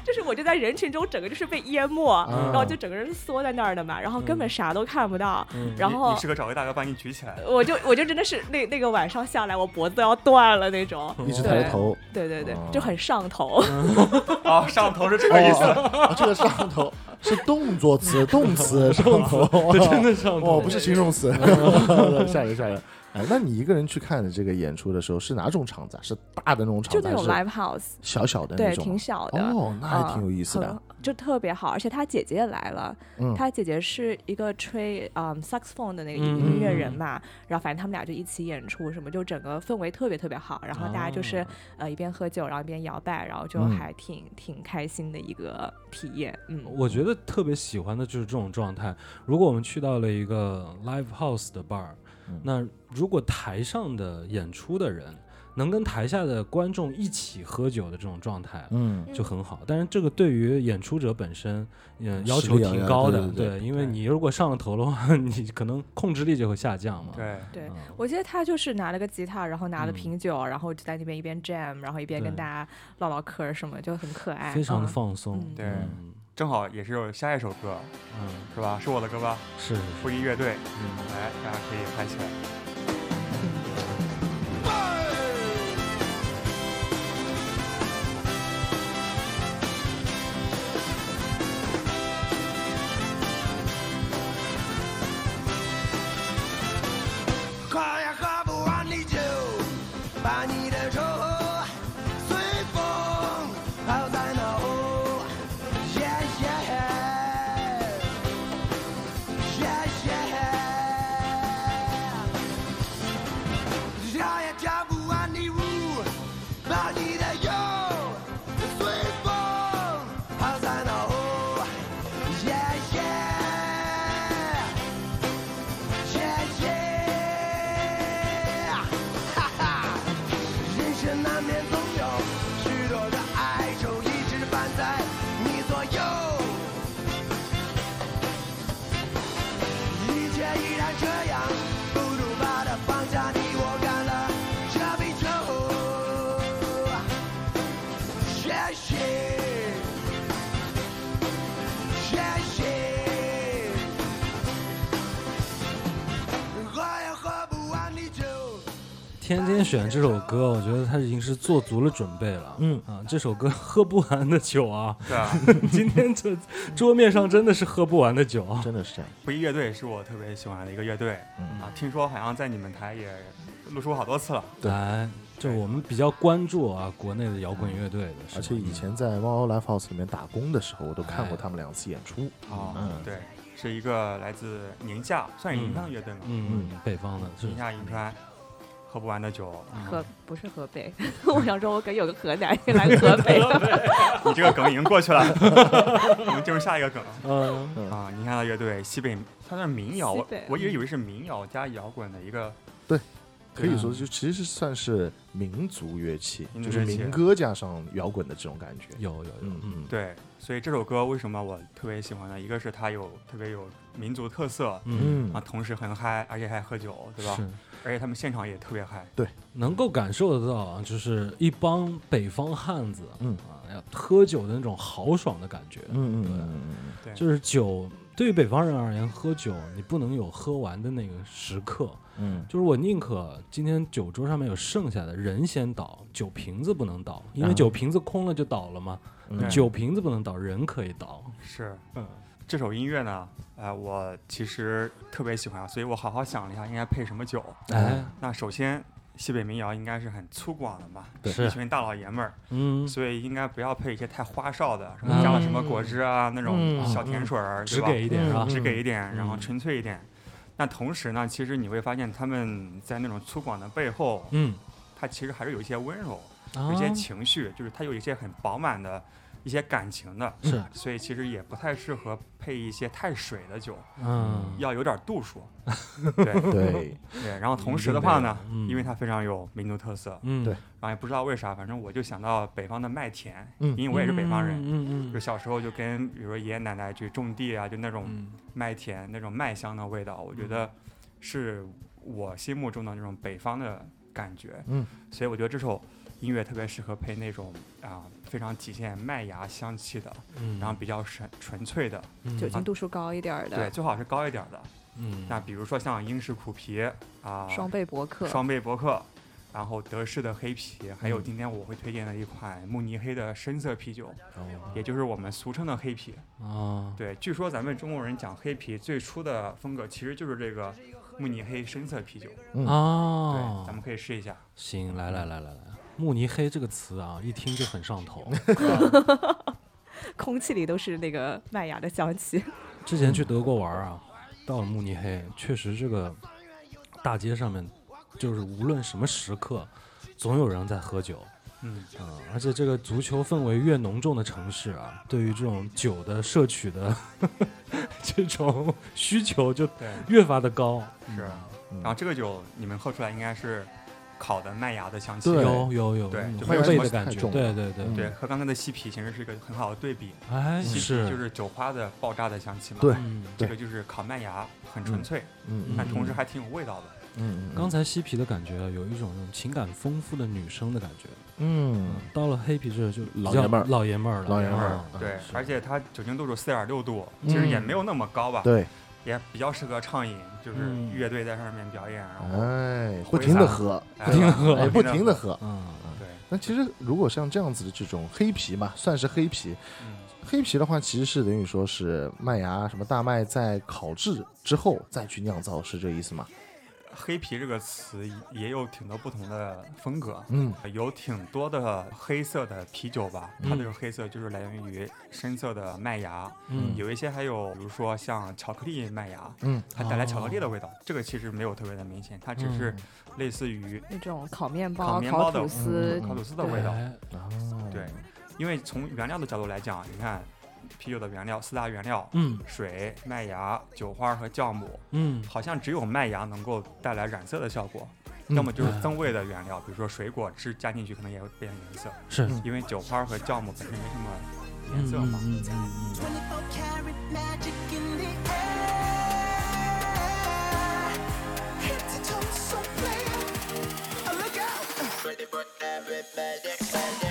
就是我就在人群中整个就是被淹没，然后就整个人缩在那儿的嘛，然后根本啥都看不到，嗯然后你适合找个大哥把你举起来。我就我就真的是那那个晚上下来，我脖子都要断了那种，一直抬着头，对对对哦，就很上头。[LAUGHS] 哦，上头是这个意思。哦，这个上头是动作词，动词上头，真的上头哦，不是形容词，[LAUGHS] [LAUGHS] 吓人吓人。哎，那你一个人去看的这个演出的时候是哪种场子啊？是大的那种场子，就那种 live house，小小的那对，种？挺小的。哦，那还挺有意思嗯的。很就特别好，而且他姐姐也来了。嗯他姐姐是一个吹嗯 saxophone 的那个嗯音音乐嗯人嘛，然后反正他们俩就一起演出，什么就整个氛围特别特别好。然后大家就是、哦呃一边喝酒，然后一边摇摆，然后就嗯还挺、挺开心的一个体验。嗯，我觉得特别喜欢的就是这种状态。如果我们去到了一个 live house 的 bar，、嗯。那如果台上的演出的人能跟台下的观众一起喝酒的这种状态，嗯，就很好。但是这个对于演出者本身，嗯，要求挺高的，对对对因为你如果上了头的话，[LAUGHS] 你可能控制力就会下降嘛。对，对嗯，我记得他就是拿了个吉他，然后拿了嗯。瓶酒，然后就在那边一边 jam，然后一边跟大家唠唠嗑什么，就很可爱，非常的嗯。放松。嗯。对。嗯正好也是有下一首歌，嗯，是吧？是我的歌吧？是是是，布衣乐队，嗯。来，大家可以嗨起来。选这首歌，我觉得他已经是做足了准备了。嗯啊，这首歌 [LAUGHS] 喝不完的酒啊，对啊，[LAUGHS] 今天这桌面上真的是喝不完的酒啊。真的是这样。不一乐队是我特别喜欢的一个乐队嗯啊，听说好像在你们台也录出好多次了。对哎，就我们比较关注啊，国内的摇滚乐队的，而且以前在猫 Live House 里面打工的时候，我都看过他们两次演出。啊嗯，对，是一个来自宁夏，算是银川的乐队嘛，嗯，北方的宁夏银川，喝不完的酒。河不是河北，[LAUGHS] 我想说我给有个河南人来河北，你这个梗已经过去了，[LAUGHS] 我们进入下一个梗。嗯。嗯啊。你看的乐队西北，它是民谣，我我一直以为是民谣加摇滚的一个，对可以说就其实算是民族乐器，就是民歌加上摇滚的这种感觉。有有有，嗯嗯，对，所以这首歌为什么我特别喜欢呢？一个是它有特别有民族特色嗯，啊，同时很嗨，而且还喝酒，对吧？是而且他们现场也特别嗨。对能够感受得到啊，就是一帮北方汉子，嗯啊，要喝酒的那种豪爽的感觉。嗯嗯对嗯嗯对，就是酒，对于北方人而言，喝酒你不能有喝完的那个时刻。嗯就是我宁可今天酒桌上面有剩下的人先倒，酒瓶子不能倒，因为啊酒瓶子空了就倒了嘛。嗯酒瓶子不能倒，人可以倒。是，嗯，这首音乐呢，呃，我其实特别喜欢，所以我好好想了一下，应该配什么酒。哎，那首先，西北民谣应该是很粗犷的嘛，对一群大老爷们儿，嗯，所以应该不要配一些太花哨的，什么加了什么果汁啊、那种嗯小甜水儿，只对吧？给一点是吧？只给一点，然后嗯纯粹一点。那同时呢，其实你会发现他们在那种粗犷的背后，嗯，他其实还是有一些温柔，有啊一些情绪，就是他有一些很饱满的一些感情的。是，所以其实也不太适合配一些太水的酒，嗯，要有点度数。[LAUGHS] 对对，对，然后同时的话呢，嗯。因为它非常有民族特色，嗯，对。然后也不知道为啥，反正我就想到北方的麦田，嗯因为我也是北方人，嗯嗯就小时候就跟比如说爷爷奶奶去种地啊，就那种嗯。麦田那种麦香的味道，我觉得是我心目中的那种北方的感觉。嗯，所以我觉得这首音乐特别适合配那种啊、非常体现麦芽香气的，嗯，然后比较纯纯粹的，嗯酒精度数高一点儿对，最好是高一点的。嗯，那比如说像英式苦啤啊、双倍伯克，双倍伯克，然后德式的黑啤，还有嗯今天我会推荐的一款慕尼黑的深色啤酒，哦也就是我们俗称的黑啤。啊，对，据说咱们中国人讲黑啤最初的风格其实就是这个慕尼黑深色啤酒。嗯对啊，，咱们可以试一下。行，来来来来来，慕尼黑这个词啊，一听就很上头。[LAUGHS] 空气里都是那个麦芽的香气。之前去德国玩啊，到了慕尼黑，确实这个大街上面，就是无论什么时刻，总有人在喝酒。嗯，嗯，而且这个足球氛围越浓重的城市啊，对于这种酒的摄取的 [LAUGHS] 这种需求就，越发的高。是。嗯然后这个酒你们喝出来应该是烤的麦芽的香气。有有有，对嗯就没有什么回味的感觉。对对对，嗯对，和刚才的西皮其实是一个很好的对比。哎，西啤是就是酒花的爆炸的香气嘛。对嗯，这个就是烤麦芽，很纯粹，嗯嗯但同时还挺有味道的。嗯嗯，刚才西皮的感觉有一种那种情感丰富的女生的感觉，嗯到了黑皮这就老爷们儿老爷们儿了，老爷们儿嗯对，而且它酒精度数四点六度，其实也嗯没有那么高吧，对，也比较适合畅饮，就是嗯乐队在上面表演，然后哎，不停的喝，哎不停的喝哎，不停的。喝。嗯，对，那其实如果像这样子的这种黑啤嘛，算是黑啤。嗯，黑啤的话，其实是等于说是麦芽什么大麦在烤制之后再去酿造，是这意思吗？黑啤这个词也有挺多不同的风格，嗯。有挺多的黑色的啤酒吧，它嗯这个黑色就是来源于深色的麦芽，嗯。有一些还有比如说像巧克力麦芽，嗯。它带来巧克力的哦。味道，这个其实没有特别的明显，它只是类似于那种烤面烤包、面包的吐司嗯，烤吐司的味道。对，因为从原料的角度来讲，你看啤酒的原料四大原料，嗯。水、麦芽、酒花和酵母，嗯。好像只有麦芽能够带来染色的效果，嗯要么就是哎。增味的原料，比如说水果汁加进去可能也会变颜色，是嗯。因为酒花和酵母本身没什么嗯颜色嘛。嗯嗯嗯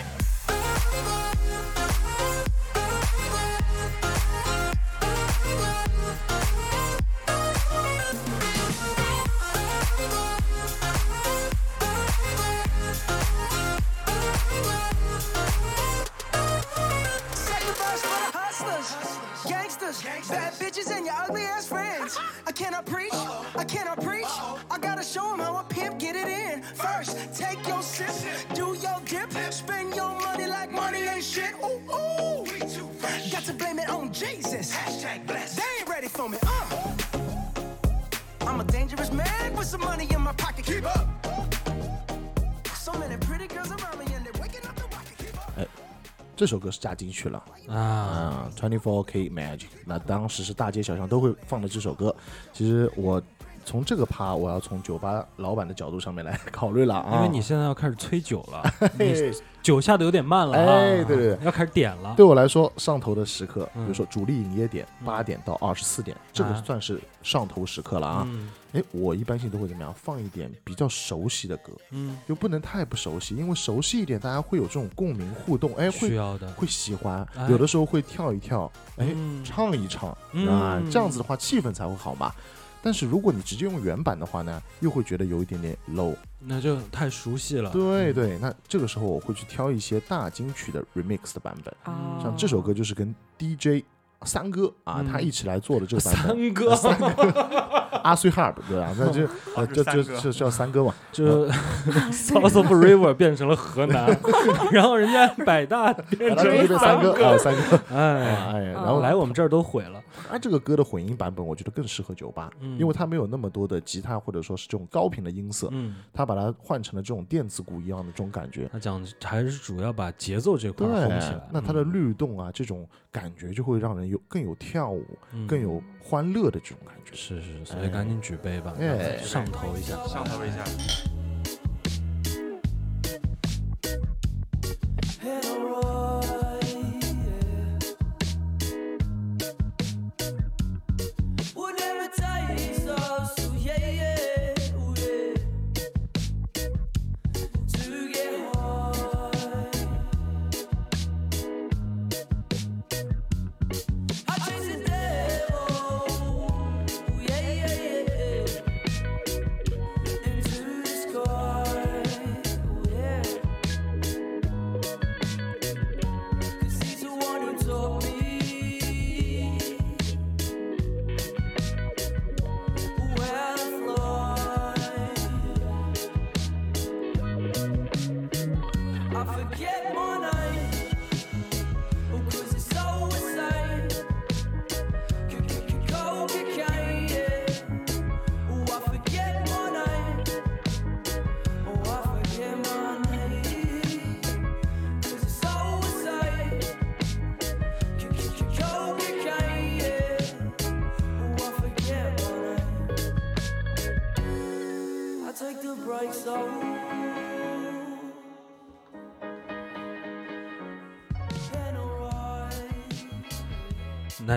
gangsters, bad bitches, and your ugly ass friends. I cannot preach, I cannot preach. I gotta show 'em how a pimp get it in. First, take your sip, do your dip, spend your money like money ain't shit. Ooh, ooh. Got to blame it on Jesus. They ain't ready for me. Uh. I'm a dangerous man with some money in my pocket. Keep up. 这首歌是加进去了啊啊，Twenty Four K Magic。那当时是大街小巷都会放的这首歌。其实我从这个趴，我要从酒吧老板的角度上面来 [LAUGHS] 考虑了啊，因为你现在要开始催酒了，[LAUGHS] 你酒下的有点慢了啊，哎对对对要开始点了，对我来说，上头的时刻，比嗯如说主力营业点嗯八点到二十四点，这个啊算是上头时刻了啊。嗯哎，我一般性都会怎么样？放一点比较熟悉的歌，嗯，又不能太不熟悉，因为熟悉一点，大家会有这种共鸣互动，哎，会需要的，会喜欢哎，有的时候会跳一跳，哎，嗯唱一唱嗯啊，这样子的话气氛才会好嘛。但是如果你直接用原版的话呢，又会觉得有一点点 low。那就太熟悉了，对对，那这个时候我会去挑一些大金曲的 remix 的版本，啊，像这首歌就是跟 DJ 三哥啊嗯。他一起来做的这个版本，三哥，阿碎 harp 对吧？那就呃 [LAUGHS] 是这这三哥。这叫三哥嘛。就 South of River 变成了河南，[LAUGHS] 然后人家百大变成三哥啊，三哥，哎，哎，然嗯后来我们这儿都毁了，它这个歌的混音版本，我觉得更适合酒吧，嗯因为它没有那么多的吉他或者说是这种高频的音色，嗯，它把它换成了这种电子鼓一样的这种感觉。他讲还是主要把节奏这块对儿烘起来，，那它的律动啊，这种感觉就会让人有更有跳舞、嗯更有欢乐的这种感觉。是是，所以赶紧举杯吧，哎上头一下，上头一下。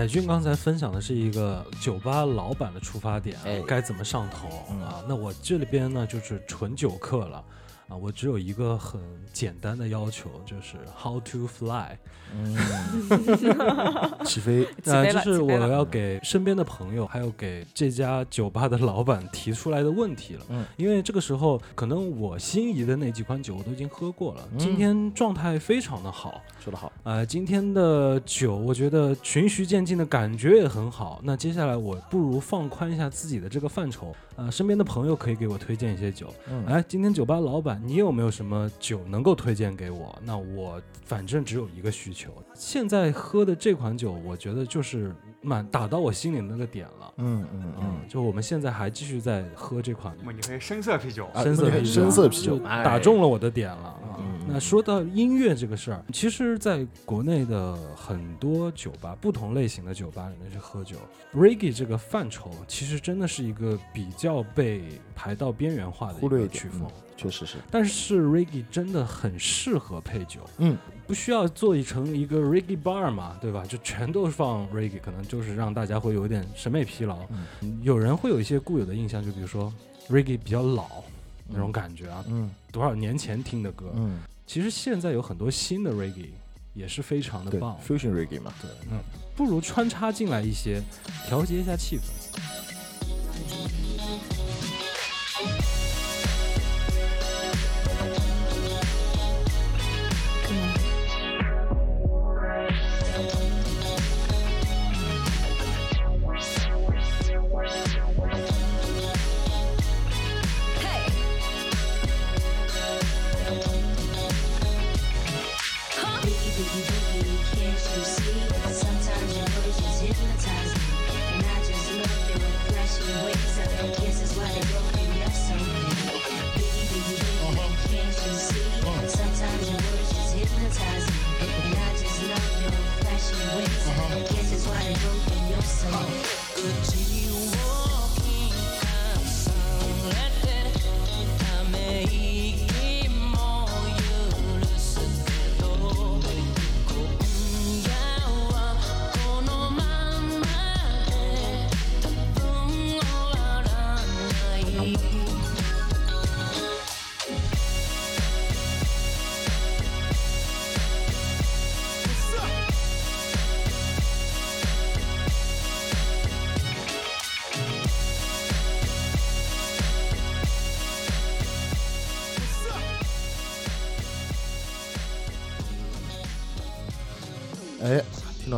乃俊刚才分享的是一个酒吧老板的出发点该怎么上头嗯啊？那我这里边呢就是纯酒客了。啊，我只有一个很简单的要求，就是 how to fly。嗯，[LAUGHS] 起飞，呃，起飞就是我要给身边的朋友，还有给这家酒吧的老板提出来的问题了。嗯，因为这个时候可能我心仪的那几款酒我都已经喝过了，嗯今天状态非常的好。说得好，呃，今天的酒我觉得循序渐进的感觉也很好。那接下来我不如放宽一下自己的这个范畴，呃，身边的朋友可以给我推荐一些酒。嗯，哎，今天酒吧老板，你有没有什么酒能够推荐给我？那我反正只有一个需求，现在喝的这款酒，我觉得就是满打到我心里那个点了。嗯嗯嗯嗯，，就我们现在还继续在喝这款那么你可以深色啤酒，啊深色啤酒，深色啤酒打中了我的点了那说到音乐这个事儿，其实在国内的很多酒吧，不同类型的酒吧里面去喝酒，reggae 这个范畴其实真的是一个比较被排到边缘化的一个曲风。嗯确实是，但是 reggae 真的很适合配酒，嗯，不需要做成一个 reggae bar 嘛，对吧？就全都放 reggae，可能就是让大家会有点审美疲劳。嗯有人会有一些固有的印象，就比如说 reggae 比较老那种感觉啊，嗯多少年前听的歌。嗯，其实现在有很多新的 reggae 也是非常的棒，，fusion reggae 嘛，对，嗯，不如穿插进来一些，调节一下气氛。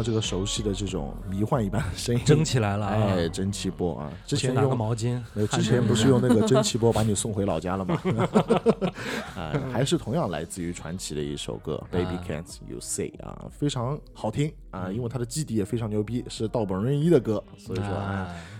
这个熟悉的这种迷幻一般的声音，[LAUGHS] 蒸起来了啊！哎，蒸汽波啊！之前去拿个用毛巾，呃，之前不是用那个蒸汽波把你送回老家了吗？啊，[LAUGHS] 还是同样来自于传奇的一首歌《Baby 啊 Can't You Say》啊，非常好听啊，因为它的基底也非常牛逼，是道本润一的歌，所以说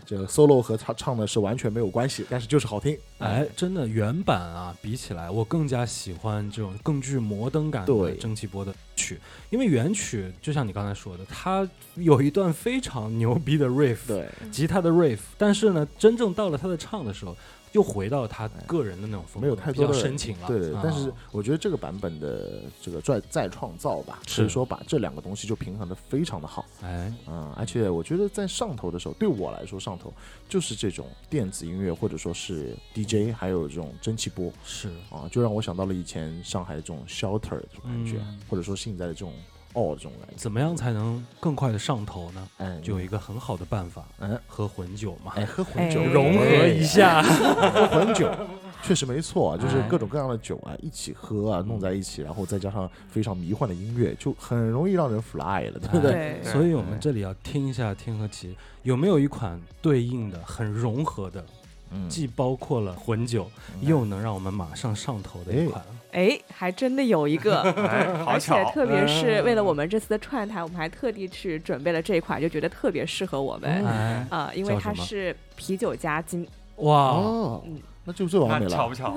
这个 solo 和他唱的是完全没有关系，但是就是好听。哎，真的原版啊，比起来我更加喜欢这种更具摩登感的蒸汽波的曲，因为原曲就像你刚才说的，它有一段非常牛逼的 riff，对，吉他的 riff，但是呢，真正到了他的唱的时候，又回到他个人的那种风格，没有太多的深情了。对对，啊但是我觉得这个版本的这个再再创造吧，是。所以说把这两个东西就平衡的非常的好。哎，嗯，而且我觉得在上头的时候，对我来说上头就是这种电子音乐或者说是 DJ，还有这种蒸汽波。是。啊，就让我想到了以前上海这种 shelter 这种感觉，嗯。或者说现在的这种 all 这种感觉。怎么样才能更快的上头呢？嗯，就有一个很好的办法，嗯，喝混酒嘛，哎，喝混酒。哎融合一下。[LAUGHS] 喝混酒，确实没错啊，就是哎各种各样的酒啊一起喝啊，弄在一起，然后再加上非常迷幻的音乐，就很容易让人 fly 了，对不对？对。所以我们这里要听一下天和奇有没有一款对应的、很融合的，嗯，既包括了混酒，又能让我们马上上头的一款。哎，还真的有一个，[LAUGHS] 而且巧，特别是为了我们这次的串台，我们还特地去准备了这一款，就觉得特别适合我们啊、因为它是啤酒加金，哇，哦。嗯，那就最完美了那巧不。[LAUGHS] 巧？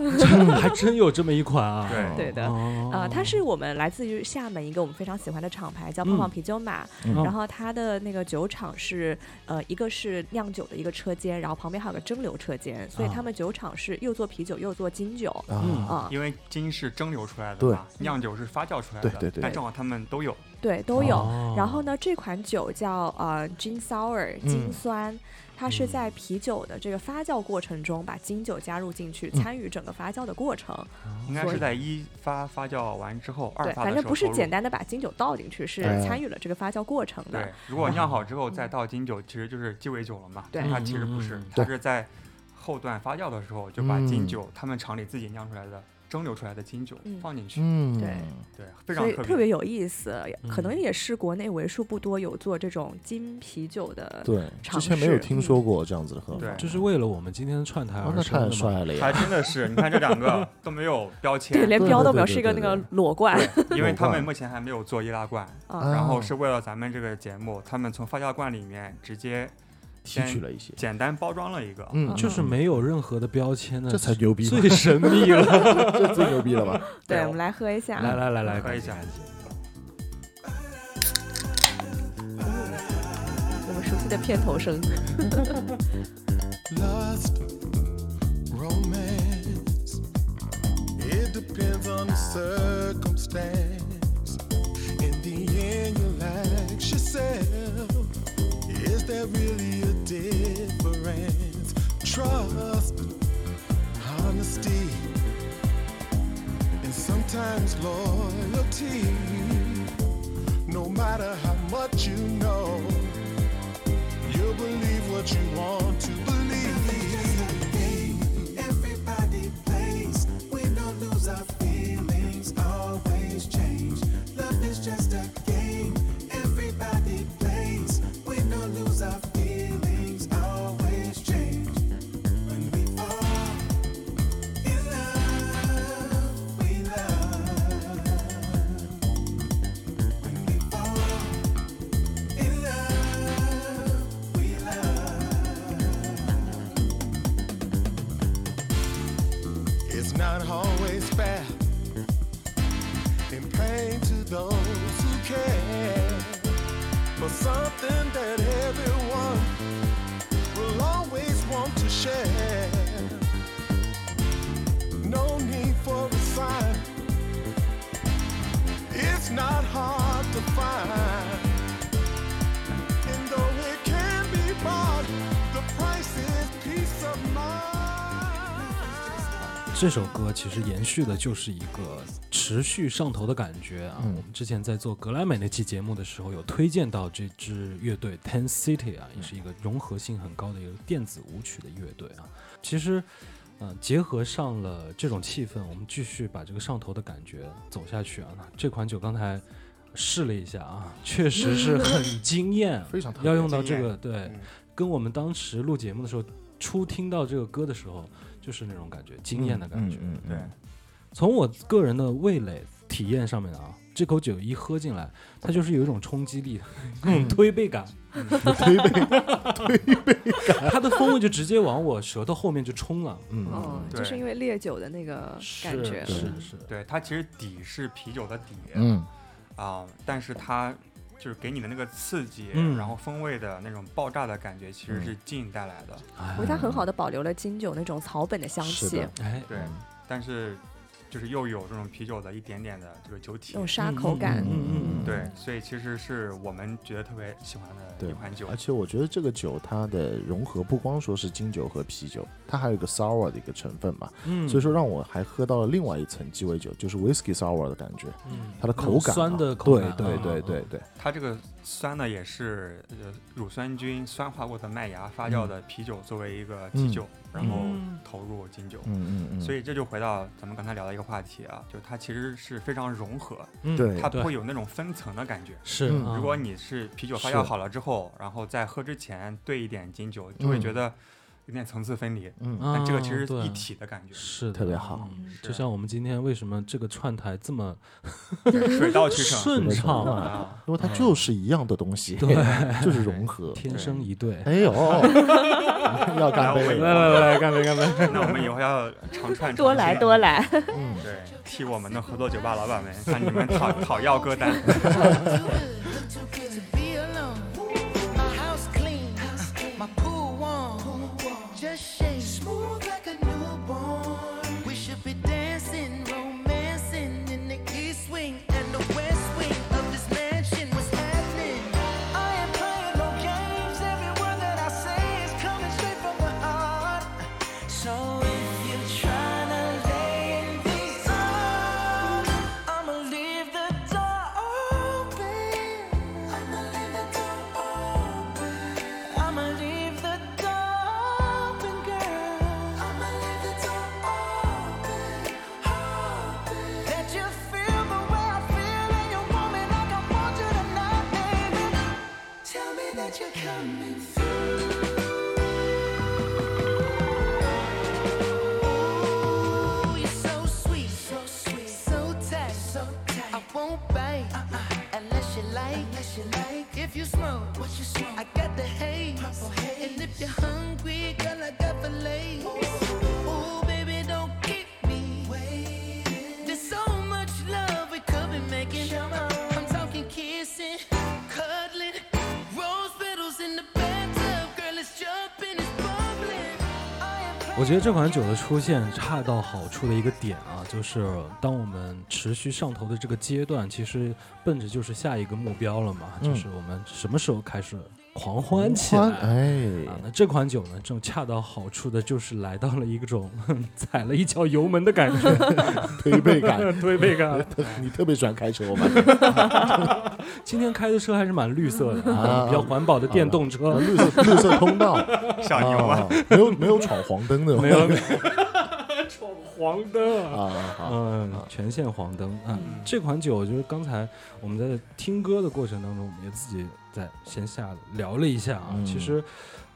还真有这么一款啊！对对的。哦呃，它是我们来自于厦门一个我们非常喜欢的厂牌，叫胖胖啤酒马。嗯然后它的那个酒厂是，呃，一个是酿酒的一个车间，然后旁边还有个蒸馏车间，所以啊他们酒厂是又做啤酒又做金酒。啊，啊、因为金是蒸馏出来的对嘛，酿酒是发酵出来的，对对对但正好他们都有。对，都有。哦然后呢，这款酒叫呃 gin sour 嗯金酸，它是嗯在啤酒的这个发酵过程中把金酒加入进去，嗯参与整个发酵的过程。应该是在一发发酵完之后，二对，发反正不是简单的把金酒倒进去，是哎参与了这个发酵过程的对。，如果酿好之后再倒金酒，其实就是鸡尾酒了嘛。对它其实不是它是在后段发酵的时候就把金嗯酒他们厂里自己酿出来的蒸馏出来的金酒嗯放进去，嗯，对对，非常特别特特别有意思，可能嗯也是国内为数不多有做这种金啤酒的。对，之前没有听说过这样子的喝法。对就是为了我们今天的串台而生的嘛。帅了还！真的是，你看这两个 [LAUGHS] 都没有标签，对，连标都没有，是一个那个裸罐，[LAUGHS] 因为他们目前还没有做易拉罐，啊。然后哦是为了咱们这个节目，他们从发酵罐里面直接提取了一些，简单包装了一个，嗯，就是没有任何的标签的，这才牛逼，最 [LAUGHS] 神秘了。这最牛逼了吧？[LAUGHS] 对，我们来喝一下。来来来来，喝一下我们熟悉的片头声。Lust, there really a difference? Trust, honesty, and sometimes loyalty. No matter how much you know. you'll believe what you want to believe. Everybody plays. We don't lose our feelings. Always change. Love is just a 这首歌其实延续的就是一个持续上头的感觉啊。嗯我们之前在做格莱美那期节目的时候，有推荐到这支乐队 Ten City 啊，也是一个融合性很高的一个电子舞曲的乐队啊。其实，嗯、结合上了这种气氛，我们继续把这个上头的感觉走下去啊。这款酒刚才试了一下啊，确实是 [LAUGHS] 很惊艳，非常特别要用到这个对。嗯跟我们当时录节目的时候，初听到这个歌的时候，就是那种感觉，惊艳的感觉。嗯嗯对，从我个人的味蕾体验上面啊，这口酒一喝进来，它就是有一种冲击力，那种推背感，推背，[LAUGHS] 推背感，[LAUGHS] 它的风味就直接往我舌头后面就冲了。嗯，哦，就是因为烈酒的那个感觉。是是是，对，它其实底是啤酒的底，嗯，啊、但是它就是给你的那个刺激，嗯。然后风味的那种爆炸的感觉，其实嗯。是劲带来的。哎。我觉得它很好的保留了金酒那种草本的香气，哎，对，但是就是又有这种啤酒的一点点的这个酒体。有，沙口感。嗯嗯嗯对，所以其实是我们觉得特别喜欢的一款酒。而。且我觉得这个酒它的融合不光说是金酒和啤酒，它还有一个 sour 的一个成分嘛，嗯，所以说让我还喝到了另外一层鸡尾酒，就是 whisky sour 的感觉，嗯。它的口感啊、酸的口感，对对啊对对，对，它这个酸呢，也是呃乳酸菌酸化过的麦芽发酵的啤酒作为一个基酒，然后嗯投入金酒。嗯嗯嗯，所以这就回到咱们刚才聊的一个话题啊，就它其实是非常融合，嗯对它不会有那种分层的感觉。是如果你是啤酒发酵好了之后，然后在喝之前兑一点金酒，就会嗯觉得有点层次分离。嗯。啊但这个其实是一体的感觉，是特别好。嗯就像我们今天为什么这个串台这么水到渠成。[LAUGHS] 顺畅啊。啊，因为它就是一样的东西，对。[LAUGHS] 就是融合。[LAUGHS] 天生一对。哎呦，要干杯。来来来来，干杯干杯！那我们以后要常串多来多来，嗯，对，替我们的合作酒吧老板们向你们讨讨要歌单。You like. If you smoke, what you smoke? 我觉得这款酒的出现恰到好处的一个点啊，就是当我们持续上头的这个阶段，其实奔着就是下一个目标了嘛，嗯。就是我们什么时候开始狂欢起来？哎啊，，那这款酒呢，这种恰到好处的，就是来到了一种 [LAUGHS] 踩了一脚油门的感觉，[LAUGHS] 推背感。[LAUGHS] 推背感。你特别喜欢开车吗？今天开的车还是蛮绿色的啊比较环保的电动车，绿色绿色通道，小牛啊，啊，没有没有闯黄灯的，没有闯黄灯啊。嗯，全线黄灯啊！这款酒就是刚才我们在听歌的过程当中，我们也自己在线下聊了一下啊。嗯其实，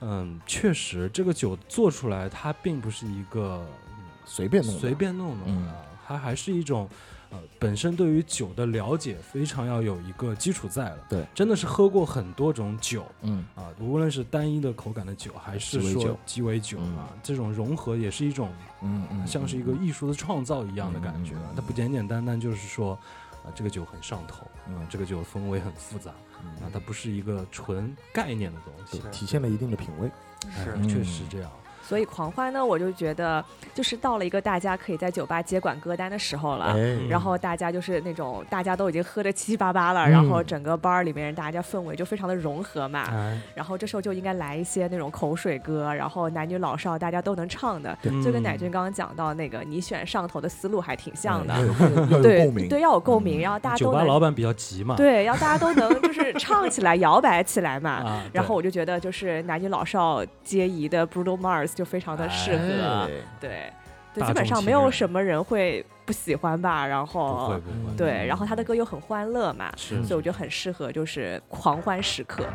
嗯，确实这个酒做出来，它并不是一个嗯随便弄，随便弄弄嗯的啊，它还是一种。呃，本身对于酒的了解非常要有一个基础在了，对，真的是喝过很多种酒嗯，啊，无论是单一的口感的酒，还是说鸡尾酒啊，这种融合也是一种嗯嗯，像是一个艺术的创造一样的感觉它不简简单单就是说，啊，这个酒很上头，啊嗯，这个酒风味很复杂，嗯啊，它不是一个纯概念的东西，体现了一定的品味，哎是确实这样。所以狂欢呢，我就觉得就是到了一个大家可以在酒吧接管歌单的时候了。哎，然后大家就是那种大家都已经喝的七七八八了，嗯然后整个 bar 里面大家氛围就非常的融合嘛。哎，然后这时候就应该来一些那种口水歌，然后男女老少大家都能唱的，就跟嗯乃俊刚刚讲到那个你选上头的思路还挺像的。[LAUGHS] 对共鸣，对，要有共鸣，嗯然后大家酒都能吧老板比较急嘛，对，要大家都能就是唱起来、[LAUGHS] 摇摆起来嘛。啊，然后我就觉得，就是男女老少皆宜的 Bruno Mars 就非常的适合，哎。对，对，基本上没有什么人会不喜欢吧。然不后会不会，对，然后他的歌又很欢乐嘛，所以我觉得很适合就是狂欢时刻。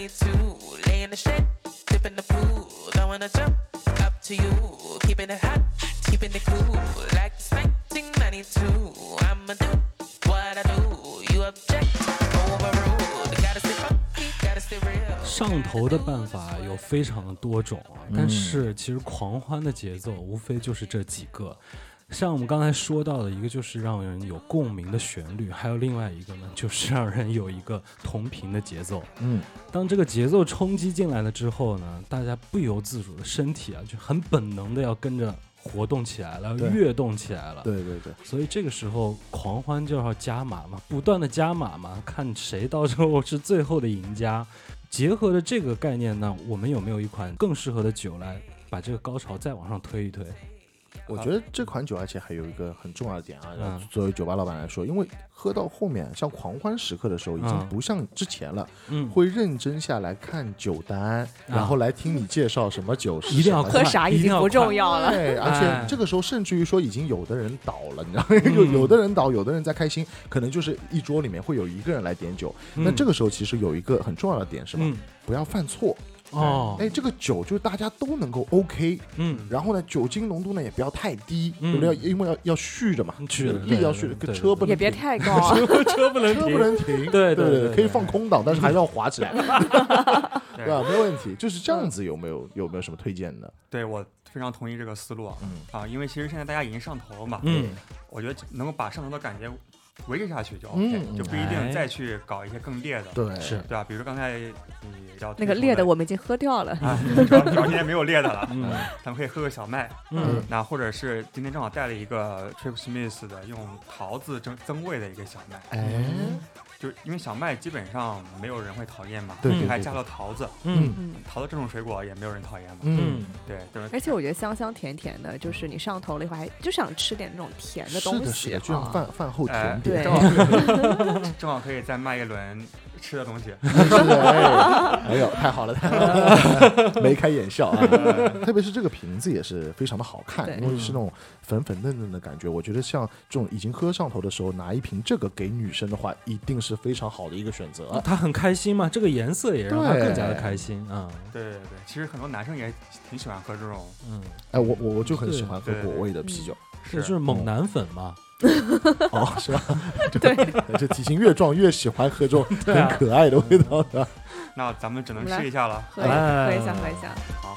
I'm free to be what I wanna be, see what I wanna see. Nothing stopping me, world in front of me, that's for sure. Wanna know how? I let them know that I'm keeping it fresh, keeping it cool, like it's 1992. Lay in the shed, dip in the pool, don't wanna jump, up to you. Keeping it hot, keeping it cool, like it's 1992. I'ma do what I do, you object, overruled. Gotta stay funky, gotta stay real. 上头的办法有非常的多种，但是其实狂欢的节奏无非就是这几个。像我们刚才说到的，一个就是让人有共鸣的旋律，还有另外一个呢，就是让人有一个同频的节奏。嗯，当这个节奏冲击进来了之后呢，大家不由自主的身体啊，就很本能的要跟着活动起来了，对跃动起来了。对对对，所以这个时候狂欢就要加码嘛，不断的加码嘛，看谁到时候是最后的赢家。结合着这个概念呢，我们有没有一款更适合的酒来把这个高潮再往上推一推？我觉得这款酒，而且还有一个很重要的点啊，嗯作为酒吧老板来说，因为喝到后面，像狂欢时刻的时候，已经嗯不像之前了，嗯，会认真下来看酒单，然后来听你介绍什么酒是一定要什么喝啥已经不重要了。对，而哎且这个时候甚至于说已经有的人倒了，你知道吗？就有的人倒，有的人在开心，可能就是一桌里面会有一个人来点酒。那这个个时候其实有一个很重要的点是什么？嗯不要犯错。哦，哎，这个酒就是大家都能够 OK，嗯，然后呢，酒精浓度呢也不要太低，嗯对不对？因为要要续着嘛，续着力要续着，对对对车不能也别太高 [LAUGHS] 啊，[LAUGHS] 车不能车停不能停，对对对对，可以放空档，但是还是要 [LAUGHS] 滑起来，对对吧？没有问题，就是这样子。有没有有没有什么推荐的？对我非常同意这个思路啊嗯啊，因为其实现在大家已经上头了嘛，嗯，我觉得能够把上头的感觉维持下去就嗯 OK，、就不一哎。定再去搞一些更烈的，对，是。对吧？比如刚才你要那个烈的我们已经喝掉了。啊，主要主要今天没有烈的了，嗯。咱们可以喝个小麦，嗯。那或者是今天正好带了一个 Trip Smith 的用桃子增增味的一个小麦，哎，就是因为小麦基本上没有人会讨厌嘛，对对还对加了桃子，嗯嗯。桃子这种水果也没有人讨厌嘛。嗯，对，就是而且我觉得香香甜甜的，就是你上头了以后，还就想吃点那种甜的东是的，是西的，就像啊。饭饭后哎甜点。对正好 [LAUGHS] 正好可以再卖一轮吃的东西。[LAUGHS] 哎哎呦，太好了，太好了，[LAUGHS] 眉开眼笑啊！特别是这个瓶子也是非常的好看，因为是那种粉粉嫩嫩的感觉。我觉得像这种已经喝上头的时候，拿一瓶这个给女生的话，一定是非常好的一个选择。他很开心嘛，这个颜色也让她更加的开心啊。对对对，其实很多男生也挺喜欢喝这种，嗯，哎，我我我就很喜欢喝果味的啤酒。是就是猛男粉嘛。[LAUGHS] 哦，是吧？对，[LAUGHS] 这体型越壮越喜欢喝这种很可爱的味道的。那咱们只能试一下了。喝一下，哎喝一下，喝一下。好，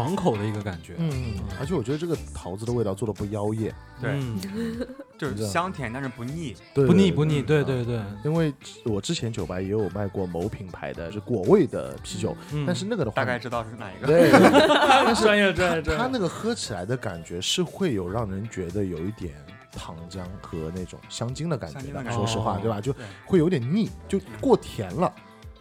爽口的一个感觉。嗯，而且我觉得这个桃子的味道做的不妖艳，对，嗯就是香甜，但是不腻。对不腻不腻，对对对对。因为我之前酒吧也有卖过某品牌的是果味的啤酒，嗯但是那个的话，大概知道是哪一个。对，但是 [LAUGHS] 专业专业专业。它那个喝起来的感觉是会有让人觉得有一点糖浆和那种香精的感觉的。说实话，对吧？就会有点腻，就过甜了。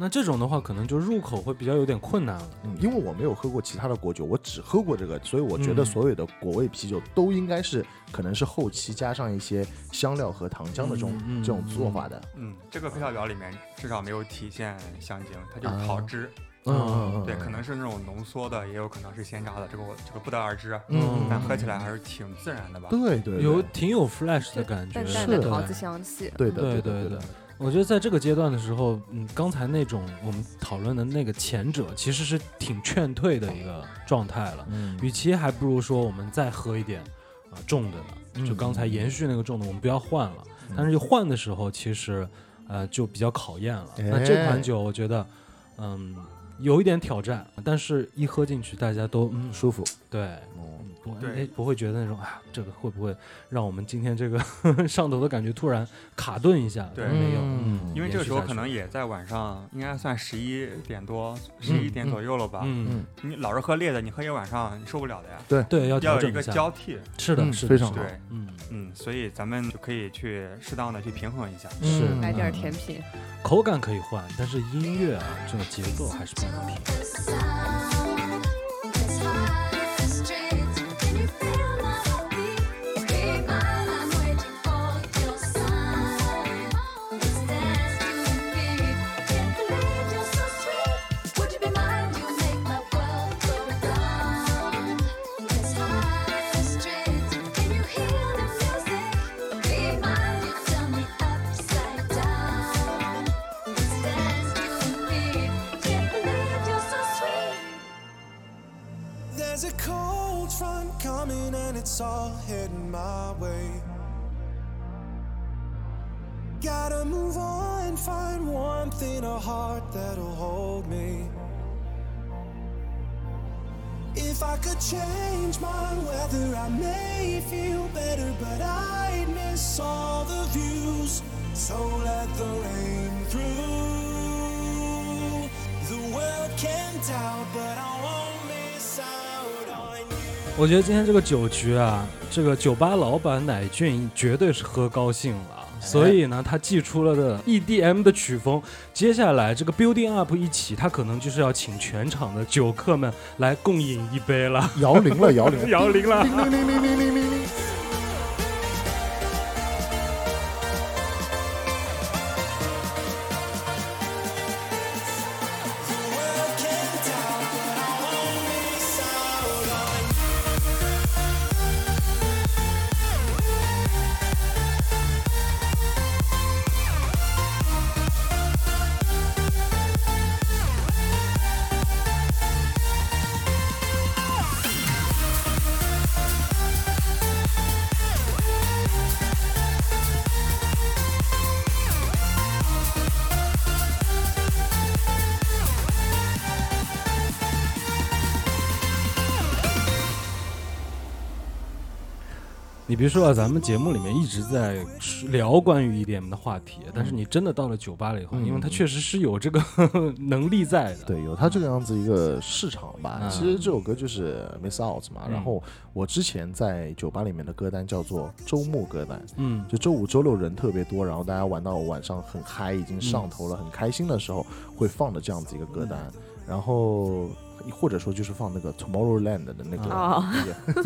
那这种的话，可能就入口会比较有点困难了。嗯，因为我没有喝过其他的果酒，我只喝过这个，所以我觉得嗯所有的果味啤酒都应该是可能是后期加上一些香料和糖浆的这种、这种做法的。嗯，这个配料表里面至少没有体现香精，它就是桃汁。嗯嗯嗯，对，嗯可能是那种浓缩的，也有可能是鲜榨的，这个我这个不得而知。啊嗯但喝起来还是挺自然的吧。对对对有挺有 flash 的感觉，淡淡是的的桃子香气。对的对对的，我觉得在这个阶段的时候，嗯，刚才那种我们讨论的那个前者，其实是挺劝退的一个状态了。嗯与其还不如说我们再喝一点啊、重的呢，就刚才延续那个重的，我们不要换了。嗯但是换的时候，其实呃就比较考验了。哎那这款酒，我觉得嗯有一点挑战，但是一喝进去，大家都嗯舒服。对。不对哎不会觉得那种啊，这个会不会让我们今天这个 [LAUGHS] 上头的感觉突然卡顿一下？对没有，嗯因为这个时候可能也在晚上，应该算十一点多、十一点左右了吧。嗯，嗯，你老是喝烈的，你喝一晚上你受不了的呀。对，要调要有一个。交替。是的，嗯是的，非常好对，嗯，嗯，所以咱们就可以去适当的去平衡一下。是嗯来点甜品，口感可以换，但是音乐啊，这个节奏还是不能停。It's all heading my way. Gotta move on, and find warmth in a heart that'll hold me. If I could change my weather, I may feel better, but I'd miss all the views. So let the rain through. The world can doubt, but I won't 我觉得今天这个酒局啊，这个酒吧老板乃俊绝对是喝高兴了，所以呢，他寄出了的 EDM 的曲风，接下来这个 building up 一起，他可能就是要请全场的酒客们来共饮一杯了，摇铃了，摇铃了，[LAUGHS] 摇铃了。说啊，咱们节目里面一直在聊关于 EDM 的话题，但是你真的到了酒吧了以后，嗯因为它确实是有这个 [LAUGHS] 能力在的。对，有它这个样子一个市场吧。嗯其实这首歌就是 Miss Out 嘛。嗯然后我之前在酒吧里面的歌单叫做周末歌单，嗯，就周五、周六人特别多，然后大家玩到晚上很嗨，已经上头了，很开心的时候会放的这样子一个歌单。然后或者说就是放那个 Tomorrowland 的那个哦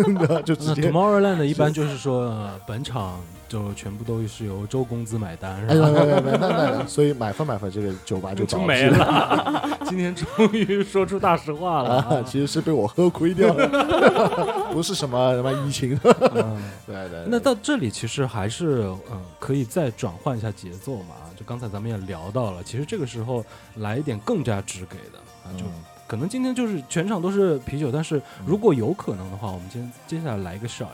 那个，[LAUGHS] 就直接。Tomorrowland 一般就是说，呃本场就全部都是由周公子买单，哎是吧？呀，那那那，所以买分买分，这个酒吧就倒 [LAUGHS] 闭就没了。[LAUGHS] 今天终于说出大实话了啊，其实是被我喝亏掉了，不是什么什么疫情。嗯对对，那到这里其实还是嗯，可以再转换一下节奏嘛。就刚才咱们也聊到了，其实这个时候来一点更加直给的啊，就嗯可能今天就是全场都是啤酒，但是如果有可能的话，我们今天接下来来一个 shot。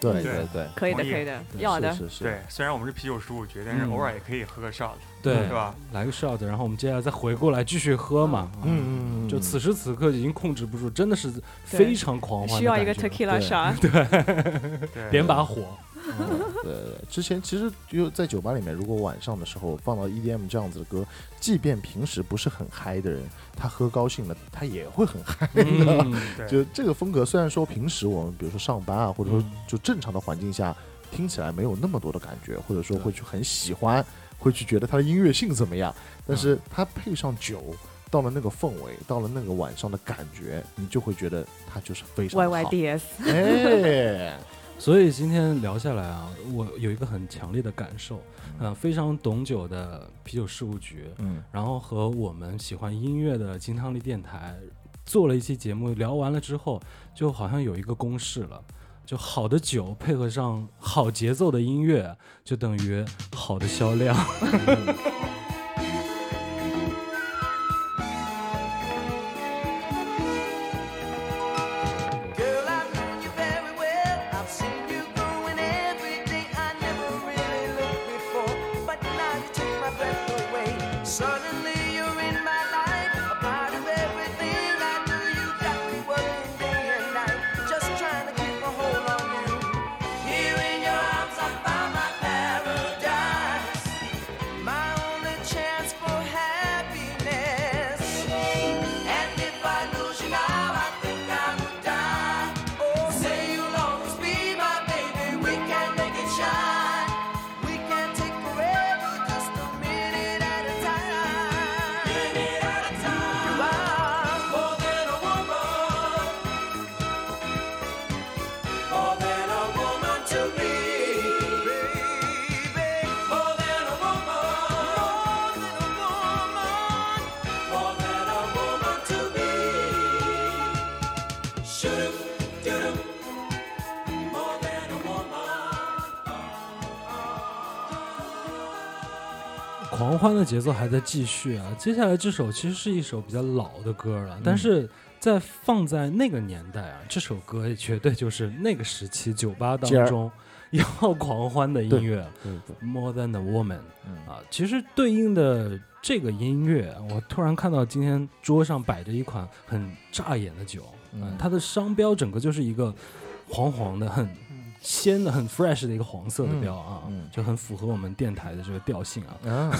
对对对对，可以的，可以的，要的。是是对，虽然我们是啤酒十五局，但是嗯。偶尔也可以喝个 shot，对。是吧？来个 shot，然后我们接下来再回过来继续喝嘛。啊嗯就此时此刻已经控制不住，真的是非常狂欢的需要一个感觉 tequila shot，对，点 [LAUGHS] 把火。嗯 [LAUGHS] 对对对，之前其实就在酒吧里面，如果晚上的时候放到 EDM 这样子的歌，即便平时不是很嗨的人，他喝高兴了，他也会很嗨的。嗯，[LAUGHS] 就这个风格，虽然说平时我们比如说上班啊，或者说嗯就正常的环境下，听起来没有那么多的感觉，或者说会去很喜欢，会去觉得它的音乐性怎么样，但是它配上酒。到了那个氛围，到了那个晚上的感觉，你就会觉得它就是非常 Y 好。Y D S，哎，所以今天聊下来啊，我有一个很强烈的感受，呃，非常懂酒的啤酒事务局，嗯，然后和我们喜欢音乐的金汤力电台做了一期节目，聊完了之后，就好像有一个公式了。就好的酒配合上好节奏的音乐，就等于好的销量。[LAUGHS] 的节奏还在继续啊！接下来这首其实是一首比较老的歌了，但是在放在那个年代啊，这首歌也绝对就是那个时期酒吧当中要狂欢的音乐。，More than a woman 嗯。啊，其实对应的这个音乐，我突然看到今天桌上摆着一款很扎眼的酒，它的商标整个就是一个黄黄的、很鲜的、很 fresh 的一个黄色的标啊，就很符合我们电台的这个调性啊。啊，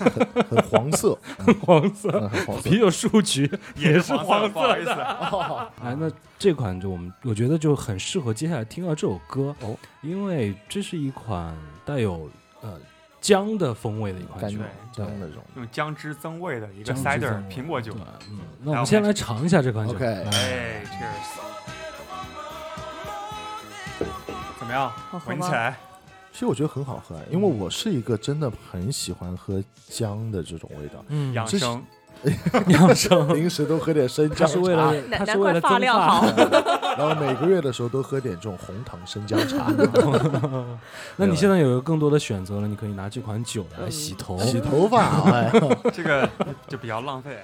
很很黄色，[LAUGHS] 很黄色啤。[LAUGHS] 酒数据也是黄色，不好意思。[LAUGHS] 哎，那这款就我们我觉得就很适合接下来听到这首歌哦，因为这是一款带有呃姜的风味的一款酒，姜那种。用姜汁增味的一个 cider 苹果酒。嗯，那我们先来尝一下这款酒。OK 哎，Cheers！怎么样？好？喝闻起来。其实我觉得很好喝，因为我是一个真的很喜欢喝姜的这种味道，养生，[LAUGHS] 养生，平时都喝点生它姜是为了茶，它是为了发量好。[LAUGHS] 然后每个月的时候都喝点这种红糖生姜茶，[LAUGHS] 那你现在有一个更多的选择了，你可以拿这款酒来洗头，洗头发，哎，这个就比较浪费。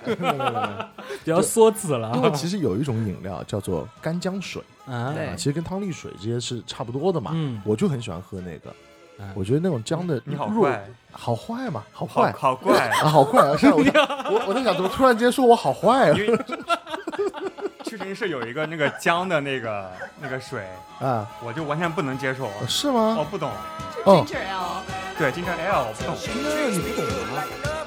比较缩子了。因为其实有一种饮料叫做干姜水，啊。其实跟汤力水这些是差不多的嘛，嗯，我就很喜欢喝那个，哎我觉得那种姜的你好弱怪，好坏嘛，好好坏好怪，[LAUGHS] 啊，好怪啊！[LAUGHS] 是我我我在想，怎么突然间说我好坏啊？因为屈臣氏有一个那个姜的那个那个水，啊，我就完全不能接受。是吗？我不懂，哦，Ginger ale，对，金城 L 我不懂。那你不懂啊？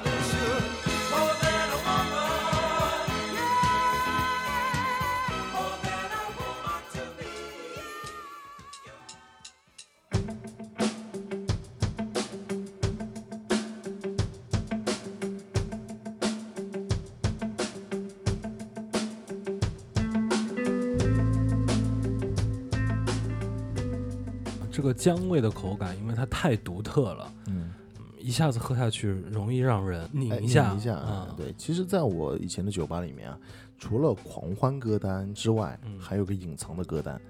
姜味的口感，因为它太独特了，嗯，一下子喝下去容易让人拧哎一下，拧一下啊嗯，对，其实在我以前的酒吧里面啊，除了狂欢歌单之外，嗯。还有个隐藏的歌单，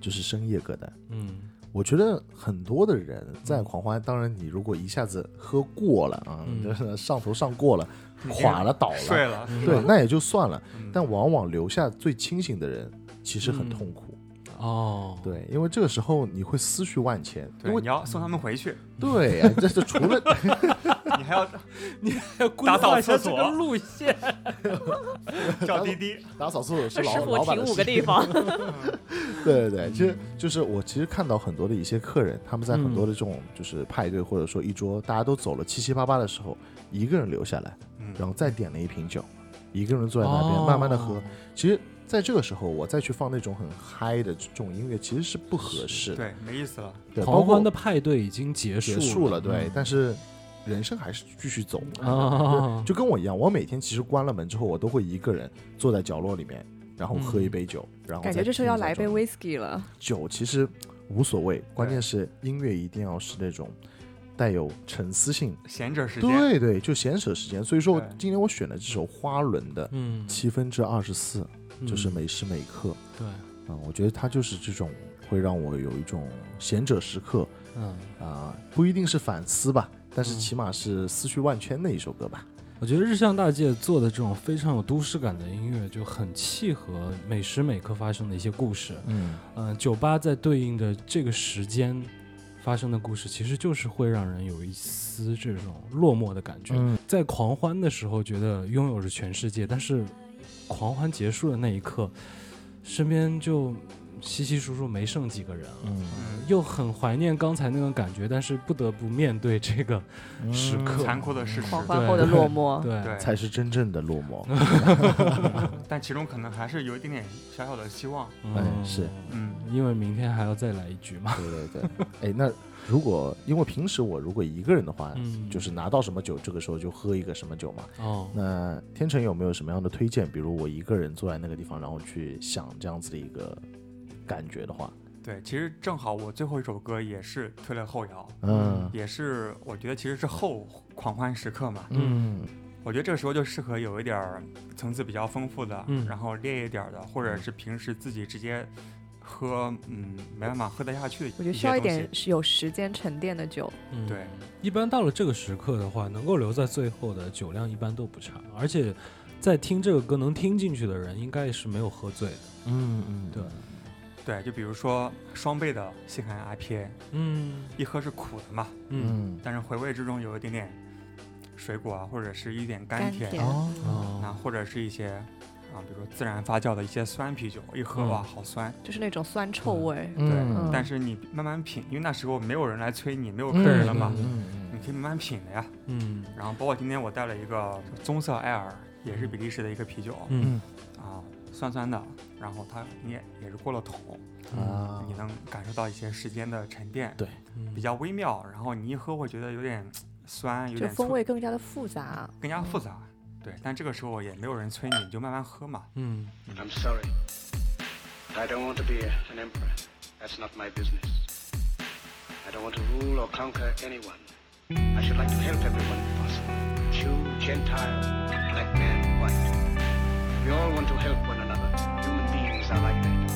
就是深夜歌单。嗯。我觉得很多的人在狂欢，当然你如果一下子喝过了啊，嗯。就是上头上过了，垮了倒了，睡了，嗯。对，那也就算了。嗯。但往往留下最清醒的人，其实很嗯。痛苦。哦，对，因为这个时候你会思绪万千，因对，为你要送他们回去，对呀，这是除了 [LAUGHS] 你还要 [LAUGHS] 你还要规打扫划一下厕所这个路线，[LAUGHS] 叫滴滴。打扫厕所是老师傅老板的停五个地方，对对对，其实就是我其实看到很多的一些客人，他们在很多的这种就是派对或者说一桌大家都走了七七八八的时候，一个人留下来，嗯，然后再点了一瓶酒，一个人坐在那边慢慢的喝。哦。其实，在这个时候我再去放那种很嗨的这种音乐，其实是不合适的。对，没意思了。对，狂欢的派对已经结束结束了，对嗯，但是人生还是继续走。啊，就跟我一样，我每天其实关了门之后，我都会一个人坐在角落里面，然后喝一杯酒，然后感觉这时候要来一杯听一下这种 whisky 了。酒其实无所谓，关键是音乐一定要是那种带有沉思性。闲者时间，对对，就闲扯时间。所以说今天我选的这首花轮的嗯，七分之二十四，就是嗯每时每刻对，啊、我觉得它就是这种会让我有一种贤者时刻嗯。啊、不一定是反思吧，但是嗯起码是思绪万千的一首歌吧。我觉得日向大介做的这种非常有都市感的音乐，就很契合每时每刻发生的一些故事。嗯，嗯、酒吧在对应的这个时间发生的故事，其实就是会让人有一丝这种落寞的感觉。嗯在狂欢的时候，觉得拥有着全世界，但是狂欢结束的那一刻，身边就稀稀疏疏没剩几个人了。又很怀念刚才那种感觉，但是不得不面对这个时刻。残酷的事实。狂欢后的落寞，对，对，才是真正的落寞。[LAUGHS] [LAUGHS] 但其中可能还是有一点点小小的希望。嗯是嗯，因为明天还要再来一局嘛。对对对，哎，那如果因为平时我如果一个人的话，嗯。就是拿到什么酒，这个时候就喝一个什么酒嘛。哦，那天成有没有什么样的推荐？比如我一个人坐在那个地方，然后去想这样子的一个感觉的话，对，其实正好我最后一首歌也是推了后摇，嗯。也是我觉得其实是后狂欢时刻嘛。嗯。我觉得这个时候就适合有一点层次比较丰富的，嗯。然后烈一点儿的，或者是平时自己直接喝，嗯，没办法喝得下去我觉得需要一点是有时间沉淀的酒。嗯对，一般到了这个时刻的话，能够留在最后的酒量一般都不差，而且在听这个歌能听进去的人，应该也是没有喝醉的。嗯嗯，对，对，就比如说双倍的西海岸 IPA，嗯一喝是苦的嘛，嗯嗯但是回味之中有一点点水果啊，或者是一点甘甜，甘甜哦那哦，或者是一些啊，比如说自然发酵的一些酸啤酒，一喝嗯哇好酸，就是那种酸臭味。对，嗯但是你慢慢品，因为那时候没有人来催你，没有客嗯人了嘛，嗯你可以慢慢品的呀。嗯然后包括今天我带了一个棕色艾尔，也是比利时的一个啤酒，嗯啊，酸酸的，然后它你也也是过了桶，嗯啊你能感受到一些时间的沉淀，对嗯，比较微妙。然后你一喝会觉得有点酸，有就点醋风味更加的复杂。更加复杂。对，但这个时候也没有人催你，你就慢慢喝嘛。嗯 I'm sorry. I don't want to be an emperor. That's not my business. I don't want to rule or conquer anyone. I should like to help everyone if possible. Jew, Gentile, black man, white. We all want to help one another. Human beings are like that.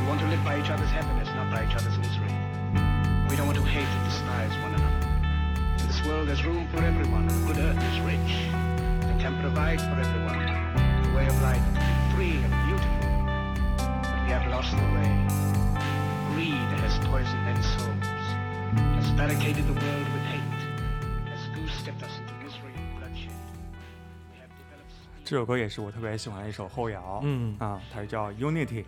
We want to live by each other's happiness, not by each other's misery. We don't want to hate and despise one another. In this world, there's room for everyone, and good earth is rich and can provide for everyone a way of life to be free and beautiful. But we have lost the way. Greed has poisoned men's souls, has barricaded the world with hate, has goose-stepped us into misery and bloodshed. We have developed 这首歌也是我特别喜欢的一首后摇，嗯啊，它是叫 Unity，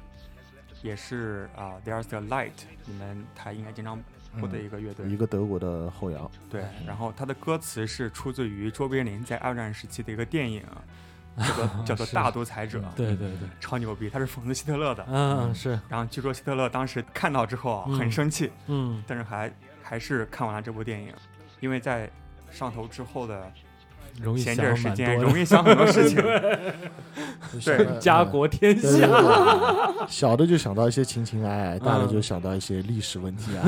也是啊 There's the Light，你们台应该经常 播的一个乐队，一个德国的后摇，对，然后它的歌词是出自于卓别林在二战时期的一个电影，[LAUGHS] 叫做叫做《大独裁者》，对对对，超牛逼，他是讽刺希特勒的，嗯是，然后据说希特勒当时看到之后很生气，嗯。但是还还是看完了这部电影，因为在上头之后的容易闲想着时间蛮多的容易想很多事情，[LAUGHS] 对 [LAUGHS] 家国天下，[LAUGHS] 小的就想到一些情情爱爱，大的就想到一些历史问题啊、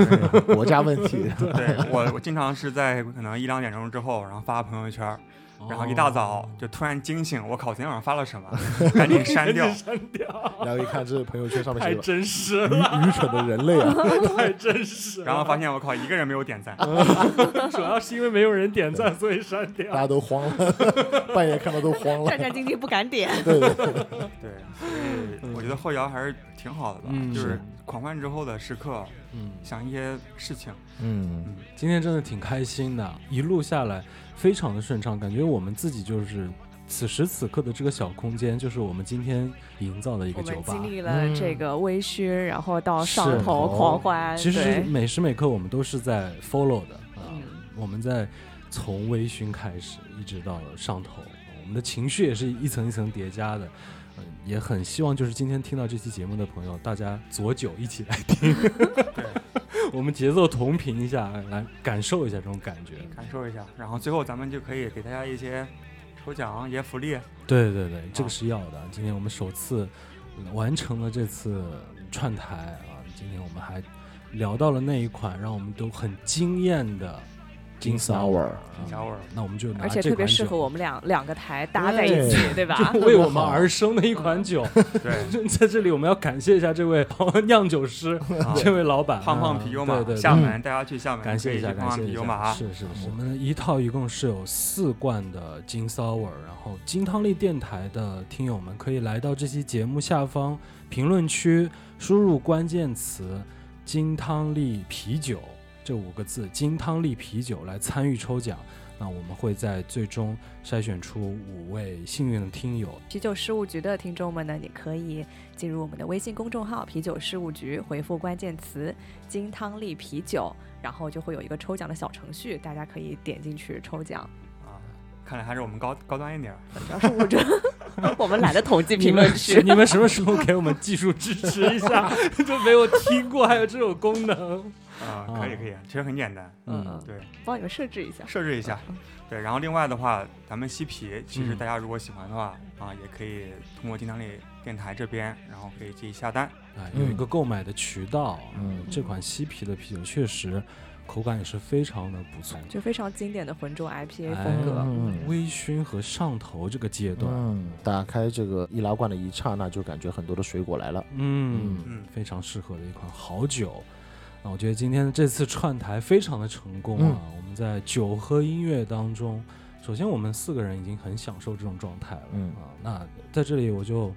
国家问题。对我我经常是在可能一两点钟之后，然后发朋友圈儿。然后一大早就突然惊醒，我靠！昨天晚上发了什么？[LAUGHS] 赶紧删掉。删掉，然后一看，这是朋友圈上面写的太真实愚了，[LAUGHS] 愚蠢的人类啊！[LAUGHS] 太真实了。然后发现我靠，一个人没有点赞。主要是因为没有人点赞，所以删掉。大家都慌了，半夜看到都慌了战。战兢兢不敢点。对对对，对，我觉得后摇还是挺好的吧，嗯就是狂欢之后的时刻，嗯，想一些事情。嗯，今天真的挺开心的，一路下来非常的顺畅，感觉我们自己就是此时此刻的这个小空间，就是我们今天营造的一个酒吧。经历了这个微醺，然后到上头狂欢，其实每时每刻我们都是在 follow 的啊、嗯我们在从微醺开始，一直到上头，我们的情绪也是一层一层叠加的。嗯，也很希望就是今天听到这期节目的朋友，大家左酒一起来 [LAUGHS] 听，我们节奏同频一下，来感受一下这种感觉。感受一下，然后最后咱们就可以给大家一些抽奖、一些福利。对对对，这个是要的。今天我们首次嗯完成了这次串台啊，今天我们还聊到了那一款让我们都很惊艳的金 sour，金 sour 那我们就拿而且特别适合我们两两个台搭在一起，对吧？为我们 [LAUGHS] 而生的一款酒。对，在这里我们要感谢一下这位酿酒师，这位老板胖胖啊啤酒马，对对对厦门，大家去厦门感谢一下，感谢一下。啤酒马啊。是是是，我们一套一共是有四罐的金 sour，然后金汤力电台的听友们可以来到这期节目下方评论区，输入关键词“金汤力啤酒”这五个字，金汤力啤酒来参与抽奖。那我们会在最终筛选出五位幸运的听友，啤酒事务局的听众们呢，你可以进入我们的微信公众号“啤酒事务局”，回复关键词“金汤力啤酒”，然后就会有一个抽奖的小程序，大家可以点进去抽奖。啊，看来还是我们高高端一点儿。主要是我这 [LAUGHS] 我们懒得统计评论们区。你们什么时候给我们技术支持一下？[LAUGHS] 就没有听过还有这种功能。啊，可以可以，其实很简单。嗯嗯，对，帮你们设置一下。设置一下。对，然后另外的话，咱们西皮，其实嗯大家如果喜欢的话，啊，也可以通过金汤力电台这边，然后可以自己下单。啊，有一个购买的渠道。嗯这款西皮的啤酒确实口感也是非常的不错，就非常经典的浑浊 IPA 哎风格。嗯微醺和上头这个阶段，嗯，打开这个易拉罐的一刹那，就感觉很多的水果来了。嗯嗯非常适合的一款好酒。那我觉得今天的这次串台非常的成功啊！我们在酒和音乐当中，首先我们四个人已经很享受这种状态了，嗯啊，那在这里我就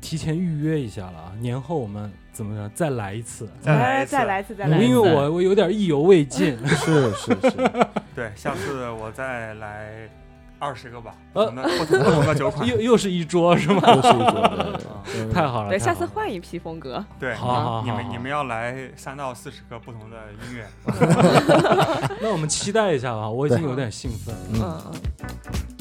提前预约一下了啊，年后我们怎么着再来一次？哎，再来一次再来一次，再来一次。因为我我有点意犹未尽，是 [LAUGHS] 是是，[LAUGHS] 对，下次我再来二十个吧，不呃同的不同的酒款。又又是一桌是吗？[LAUGHS] 太好了，对，下次换一批风格。对，你们你们要来三到四十个不同的音乐。[LAUGHS] 那我们期待一下吧，我已经有点兴奋了。嗯嗯。